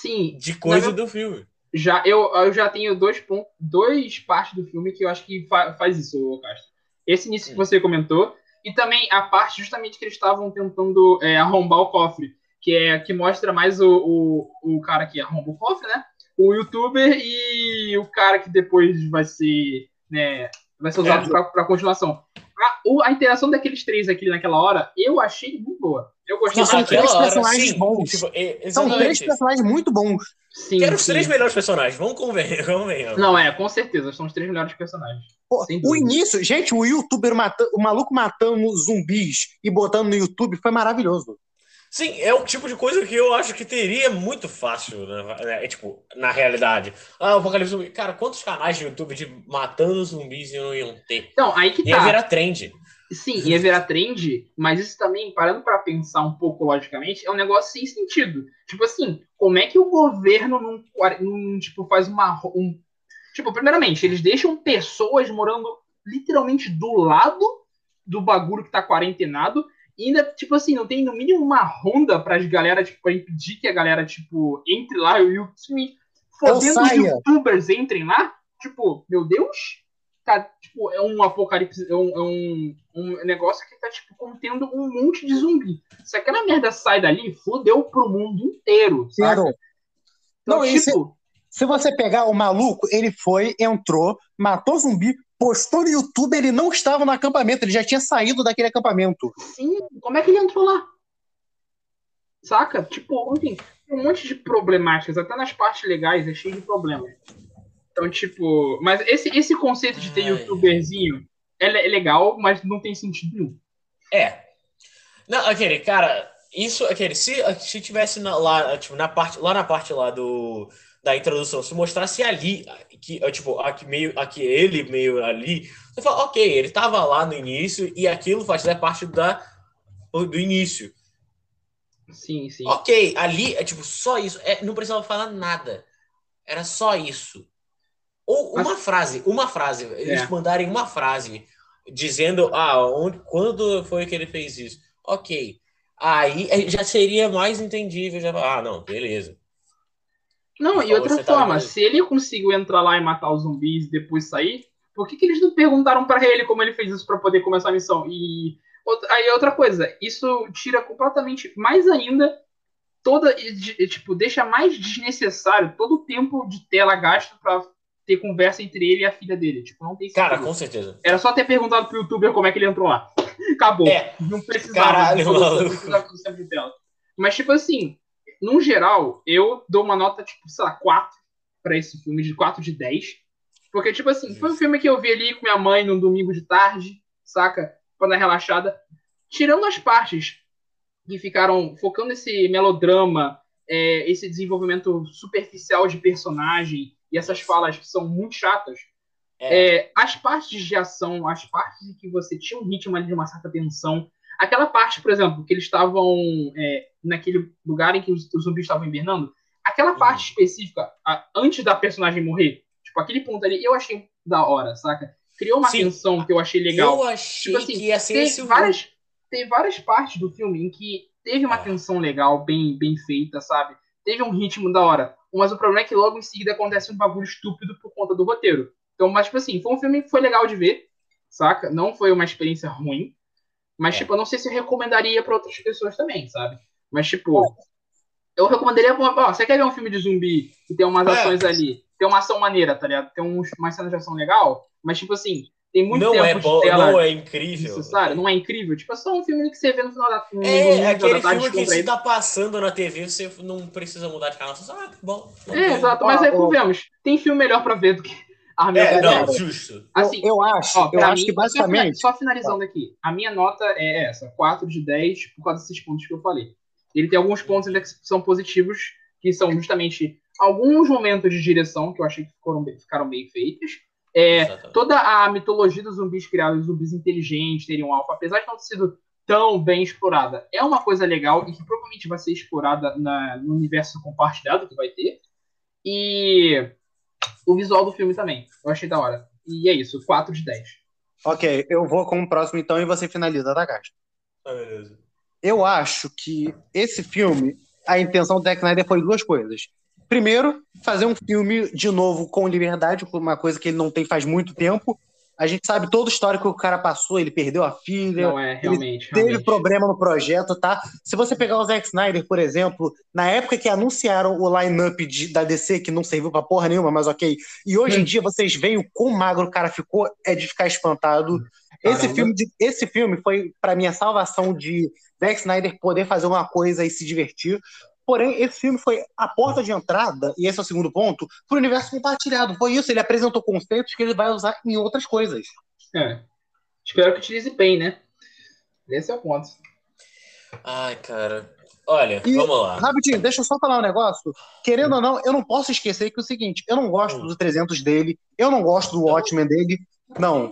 Sim, de coisa do filme. já eu, eu já tenho dois pontos, dois partes do filme que eu acho que fa- faz isso, Castro. Esse início que Hum. você comentou e também a parte justamente que eles estavam tentando é, arrombar o cofre, que é que mostra mais o, o, o cara que arromba o cofre, né? O youtuber e o cara que depois vai ser, né, vai ser usado É. para continuação. A, o- a interação daqueles três aqui naquela hora, eu achei muito boa. Eu gostei São bastante. três hora, personagens sim, bons. tipo, é, São três personagens muito bons. Sim, Quero os sim. três melhores personagens, vamos convencer. Vamos ver. Não, é, com certeza, são os três melhores personagens. Pô, o início, gente, o youtuber matando, o maluco matando zumbis e botando no YouTube foi maravilhoso. Sim, é o tipo de coisa que eu acho que teria muito fácil, né? É, tipo, na realidade. Ah, o Apocalipse Zumbi. Cara, quantos canais de YouTube de matando zumbis não iam ter? Então, aí que Ia tá. virar trend. Sim, ia virar trend, mas isso também, parando pra pensar um pouco logicamente, é um negócio sem sentido. Tipo assim, como é que o governo não, não, tipo, faz uma. Um... Tipo, primeiramente, eles deixam pessoas morando literalmente do lado do bagulho que tá quarentenado. E ainda, tipo assim, não tem no mínimo uma ronda pras galera, tipo, pra impedir que a galera, tipo, entre lá e o time fodendo os saia. youtubers entrem lá. Tipo, meu Deus, tá, tipo, é um apocalipse, é um, é um, um negócio que tá, tipo, contendo um monte de zumbi. Se aquela merda sai dali, fodeu pro mundo inteiro, sabe? Então, Não, isso- tipo, Se você pegar o maluco, ele foi, entrou, matou zumbi, postou no YouTube, ele não estava no acampamento, ele já tinha saído daquele acampamento. sim, como é que ele entrou lá? Saca? Tipo, enfim, tem um monte de problemáticas, até nas partes legais é cheio de problemas. Então, tipo, mas esse, esse conceito de ter Ai. youtuberzinho é, é legal, mas não tem sentido nenhum. É. Não, aquele, cara, isso, aquele, se, se tivesse na, lá, tipo, na parte, lá na parte lá do, da introdução, se mostrasse ali, que, tipo, aqui meio, aqui ele meio ali, você fala, ok, ele tava lá no início e aquilo fazia parte da, do início. Sim, sim. Ok, ali é tipo só isso. É, não precisava falar nada. Era só isso. Ou uma frase, uma frase. Eles É. mandarem uma frase dizendo, ah, onde, quando foi que ele fez isso? Ok. Aí é, já seria mais entendível. Já, ah, não, beleza. Não, e outra tá forma, se ele conseguiu entrar lá e matar os zumbis e depois sair, por que, que eles não perguntaram pra ele como ele fez isso pra poder começar a missão? E aí outra coisa, isso tira completamente mais ainda toda tipo, deixa mais desnecessário todo o tempo de tela gasto pra ter conversa entre ele e a filha dele. Tipo, não tem Cara, sentido. com certeza. Era só ter perguntado pro youtuber como é que ele entrou lá. Acabou. É, Não precisava. Caralho, não precisava do tempo de tela. Mas, tipo assim, num geral, eu dou uma nota, tipo, sei lá, 4 pra esse filme, de 4 de 10. Porque, tipo assim, foi um filme que eu vi ali com minha mãe num domingo de tarde, saca? Pra dar relaxada. Tirando as partes que ficaram focando nesse melodrama, é, esse desenvolvimento superficial de personagem e essas falas que são muito chatas, é. é, as partes de ação, as partes em que você tinha um ritmo ali de uma certa tensão, aquela parte, por exemplo, que eles estavam é, naquele lugar em que os, os zumbis estavam hibernando, aquela parte específica, a- antes da personagem morrer, tipo, aquele ponto ali, eu achei da hora, saca? Criou uma Sim. tensão que eu achei legal. Eu achei Tipo assim, que ia ser Tem esse várias, tem várias partes do filme em que teve uma É. tensão legal, bem, bem feita, sabe? Teve um ritmo da hora. Mas o problema é que logo em seguida acontece um bagulho estúpido por conta do roteiro. Então, mas, tipo assim, foi um filme que foi legal de ver, saca? Não foi uma experiência ruim. Mas, É. tipo, eu não sei se eu recomendaria pra outras pessoas também, sabe? Mas, tipo, eu recomendaria. Ó, você quer ver um filme de zumbi que tem umas É. ações ali? Tem uma ação maneira, tá ligado? Tem uns, uma cena de ação legal, mas, tipo assim, tem muito não tempo é de bom, tela não é incrível. necessário, não é incrível. Tipo, é só um filme que você vê no final da, no É, domingo aquele da tarde filme que se tá passando na TV, você não precisa mudar de canal. Você fala, ah, que bom. É, exato, mas aí convenhamos, tem filme melhor pra ver do que Army É, of não, justo. Assim, eu, eu acho, ó, eu acho mim, que basicamente. Só finalizando aqui, a minha nota é essa, 4 de 10, por causa desses pontos que eu falei. Ele tem alguns pontos ainda que são positivos, que são justamente alguns momentos de direção que eu achei que foram, bem- ficaram bem feitos. É, toda a mitologia dos zumbis criados, zumbis inteligentes, teriam um alfa, apesar de não ter sido tão bem explorada, é uma coisa legal e que provavelmente vai ser explorada na- no universo compartilhado que vai ter. E o visual do filme também, eu achei da hora. E é isso, 4 de 10. Ok, eu vou com o próximo então e você finaliza, tá, Castro? Ah, beleza. Eu acho que esse filme, a intenção do Zack Snyder foi duas coisas. Primeiro, fazer um filme de novo com liberdade, uma coisa que ele não tem faz muito tempo. A gente sabe todo o histórico que o cara passou, ele perdeu a filha, Não é, realmente. teve realmente. problema no projeto, tá? Se você pegar o Zack Snyder, por exemplo, na época que anunciaram o line-up de- da DC, que não serviu pra porra nenhuma, mas ok, e hoje em Hum. dia vocês veem o quão magro o cara ficou, é de ficar espantado. Esse filme, esse filme foi, pra mim, a salvação de Zack Snyder poder fazer uma coisa e se divertir. Porém, esse filme foi a porta de entrada, e esse é o segundo ponto, pro universo compartilhado. Foi isso, ele apresentou conceitos que ele vai usar em outras coisas. É. Espero que utilize bem, né? Esse é o ponto. Ai, cara. Olha, E- vamos lá. Rapidinho, deixa eu só falar um negócio. Querendo ou não, eu não posso esquecer que é o seguinte, eu não gosto Hum. do 300 dele, eu não gosto do Watchmen dele. Não,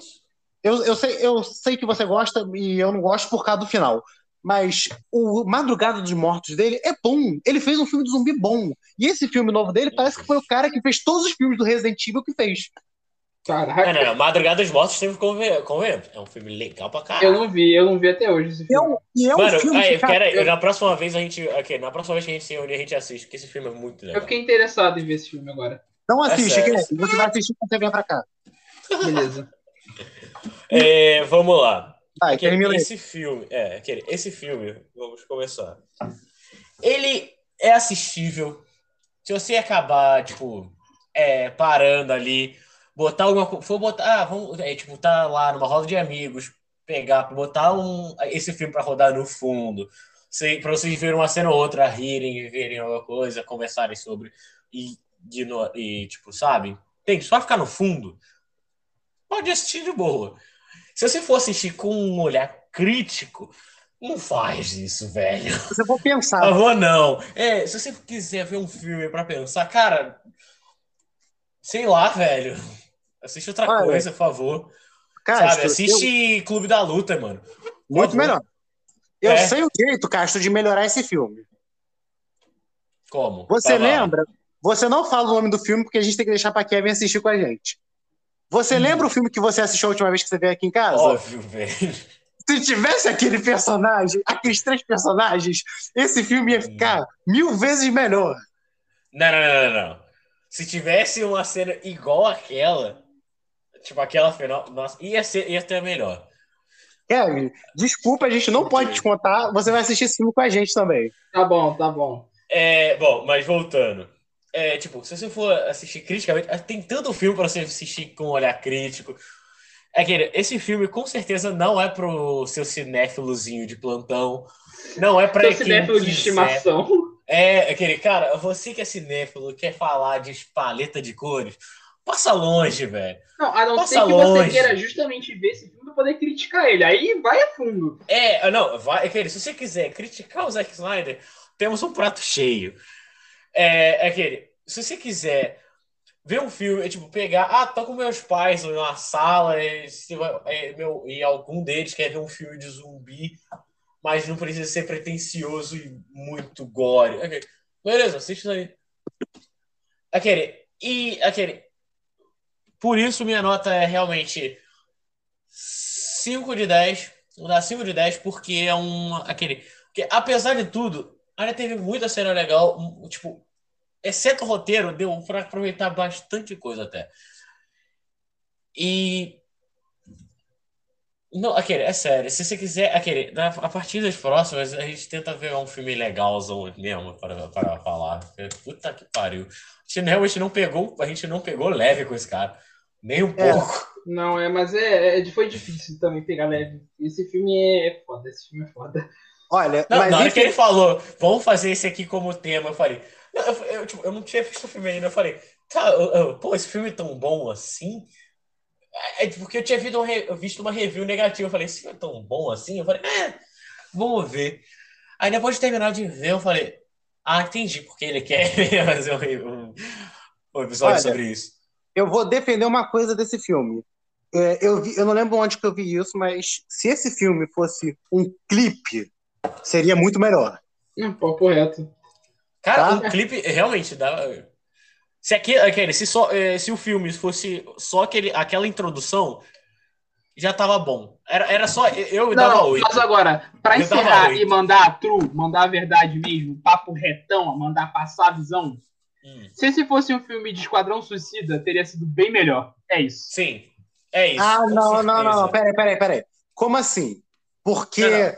eu, eu, sei, eu sei que você gosta e eu não gosto por causa do final. Mas o Madrugada dos Mortos dele é bom. Ele fez um filme de zumbi bom. E esse filme novo dele parece que foi o cara que fez todos os filmes do Resident Evil que fez. Caraca, Não, não, não. Madrugada dos Mortos teve conven- convenhamos. É um filme legal pra eu caralho. não vi, eu não vi até hoje esse E é filme. um, e é um Mano, filme aí, que, cara, pera aí, na próxima vez a gente. ok, na próxima vez que a gente se reunir, a gente assiste, porque esse filme é muito Eu legal. fiquei interessado em ver esse filme agora. não assiste. Guilherme. você vai assistir quando você vier pra cá. Beleza. É, vamos lá. Vai, Aquele- termina aí. esse filme, é, aquele, esse filme, vamos começar. Ele é assistível. Se você acabar, tipo, é, parando ali, botar alguma coisa, for botar, ah, vamos, é, tipo, tá lá numa roda de amigos, pegar, botar um, esse filme pra rodar no fundo, se, pra vocês verem uma cena ou outra, rirem, verem alguma coisa, conversarem sobre, e, de no- e tipo, sabe? Tem, só ficar no fundo, pode assistir de boa. Se você for assistir com um olhar crítico, não faz isso, velho. Você for pensar, Por favor, não. É, se você quiser ver um filme pra pensar, cara, sei lá, velho. Assiste outra Olha, coisa, por favor. Sabe? eu- Assiste Clube da Luta, mano. muito melhor. Eu É. sei o jeito, Castro, de melhorar esse filme. Como? Você lá. lembra? Você não fala o nome do filme porque a gente tem que deixar pra Kevin assistir com a gente. Você Hum. lembra o filme que você assistiu a última vez que você veio aqui em casa? Óbvio, velho. Se tivesse aquele personagem, aqueles três personagens, esse filme ia ficar mil vezes melhor. Não, não, não, não, não. Se tivesse uma cena igual àquela, tipo aquela final, nossa, ia, ser, ia ter melhor. Kevin, desculpa, a gente não pode te contar. Você vai assistir esse filme com a gente também. Tá bom, tá bom. É, bom, mas voltando. É, tipo, se você for assistir criticamente, tem tanto filme pra você assistir com um olhar crítico. É que esse filme com certeza não é pro seu cinéfilozinho de plantão. Não é pra Seu cinéfilo de estimação. É, aquele cara, você que é cinéfilo, quer falar de paleta de cores, passa longe, velho. Não, a não Passa ser que longe. você queira justamente ver esse filme pra poder criticar ele. Aí vai a fundo. É, não, vai, aquele, se você quiser criticar o Zack Snyder, temos um prato cheio. É, é aquele, se você quiser ver um filme, é, tipo, pegar, ah, tô com meus pais numa sala e, se é, meu, e algum deles quer ver um filme de zumbi, mas não precisa ser pretencioso e muito gore. Beleza, assiste aí. Aquele, e aquele, por isso minha nota é realmente 5 de 10. Vou dar 5 de 10 porque é um. Aquele. Porque, apesar de tudo, ainda teve muita cena legal. Tipo, exceto o roteiro, deu pra aproveitar bastante coisa até. E. Não, aquele, é sério. Se você quiser, aquele, na- a partir das próximas, a gente tenta ver um filme legalzão mesmo para, para falar. Puta que pariu. A gente realmente não pegou, a gente não pegou leve com esse cara. Nem um É. pouco. Não, é, mas é, é- foi difícil também pegar leve. Esse filme é foda, esse filme é foda. Olha, Não, mas na hora que ele falou, vamos fazer esse aqui como tema, eu falei. Não, eu, eu, tipo, eu não tinha visto o filme ainda, eu falei, tá, eu- eu- pô, esse filme é tão bom assim? É, é porque eu tinha visto, um visto uma review negativa, eu falei, esse filme é tão bom assim? Eu falei, é, vamos ver. Aí depois de terminar de ver, eu falei, ah, entendi porque ele quer fazer um, um, um episódio Olha, sobre isso. eu vou defender uma coisa desse filme. É, eu, vi- eu não lembro onde que eu vi isso, mas se esse filme fosse um clipe, seria muito melhor. Hum, papo reto. Cara, Tá. o clipe realmente dá. Se, aqui, aquele, se, só, eh, se o filme fosse só aquele, aquela introdução, já tava bom. Era, era só. Eu dava Não, oito. mas agora, pra Eu dava encerrar e mandar a true, mandar a verdade mesmo, papo retão, mandar passar a visão, Hum, se esse fosse um filme de Esquadrão Suicida, teria sido bem melhor. É isso. sim, é isso. Ah, não, não, não, não. Peraí, peraí, peraí. Como assim? Porque. Não,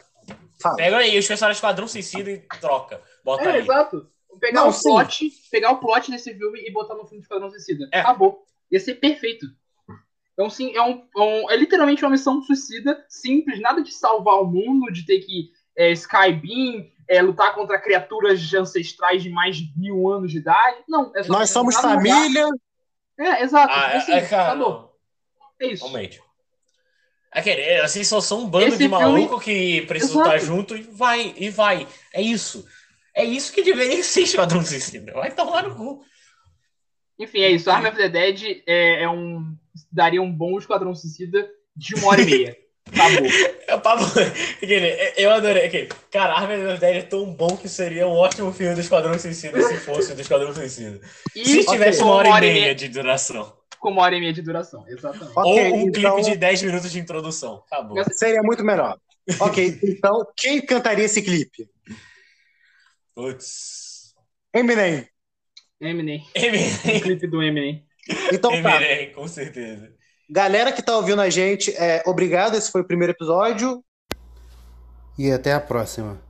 Fala. Pega aí os personagens Esquadrão Suicida e troca. Bota É, aí. exato. Pegar Não, o plot, pegar o plot desse filme e botar no filme de Esquadrão Suicida. É. Acabou. Ia ser perfeito. Então, sim, é, um, é um- é literalmente uma missão suicida, simples, nada de salvar o mundo, de ter que é, Skybeam, é, lutar contra criaturas ancestrais de mais de mil anos de idade. Não, é só Nós somos no lugar- família. É, exato. Ah, assim, é, cara, acabou. É isso. Realmente. Aquele, é, assim, só são um bando Esse de filme- maluco que precisa Exato. estar junto e vai, e vai. É isso. É isso que deveria ser Esquadrão Suicida. Vai tomar no cu. Enfim, é isso. Army of the Dead é, é um. daria um bom Esquadrão Suicida de uma hora e meia. Acabou. Eu, tava- aquele, eu adorei. Cara, Army of the Dead é tão bom que seria um ótimo filme do Esquadrão Suicida se fosse do Esquadrão Suicida. E Se tivesse com uma hora e meia de duração. Com uma hora e meia de duração, exatamente. Ok, Ou um então- clipe de 10 minutos de introdução. Acabou. Mas- Seria muito melhor. Ok, então quem cantaria esse clipe? Putz. Eminem. Eminem. O Eminem. clipe do Eminem. Então tá. Eminem, com certeza. Galera que tá ouvindo a gente, é, obrigado. Esse foi o primeiro episódio. E até a próxima.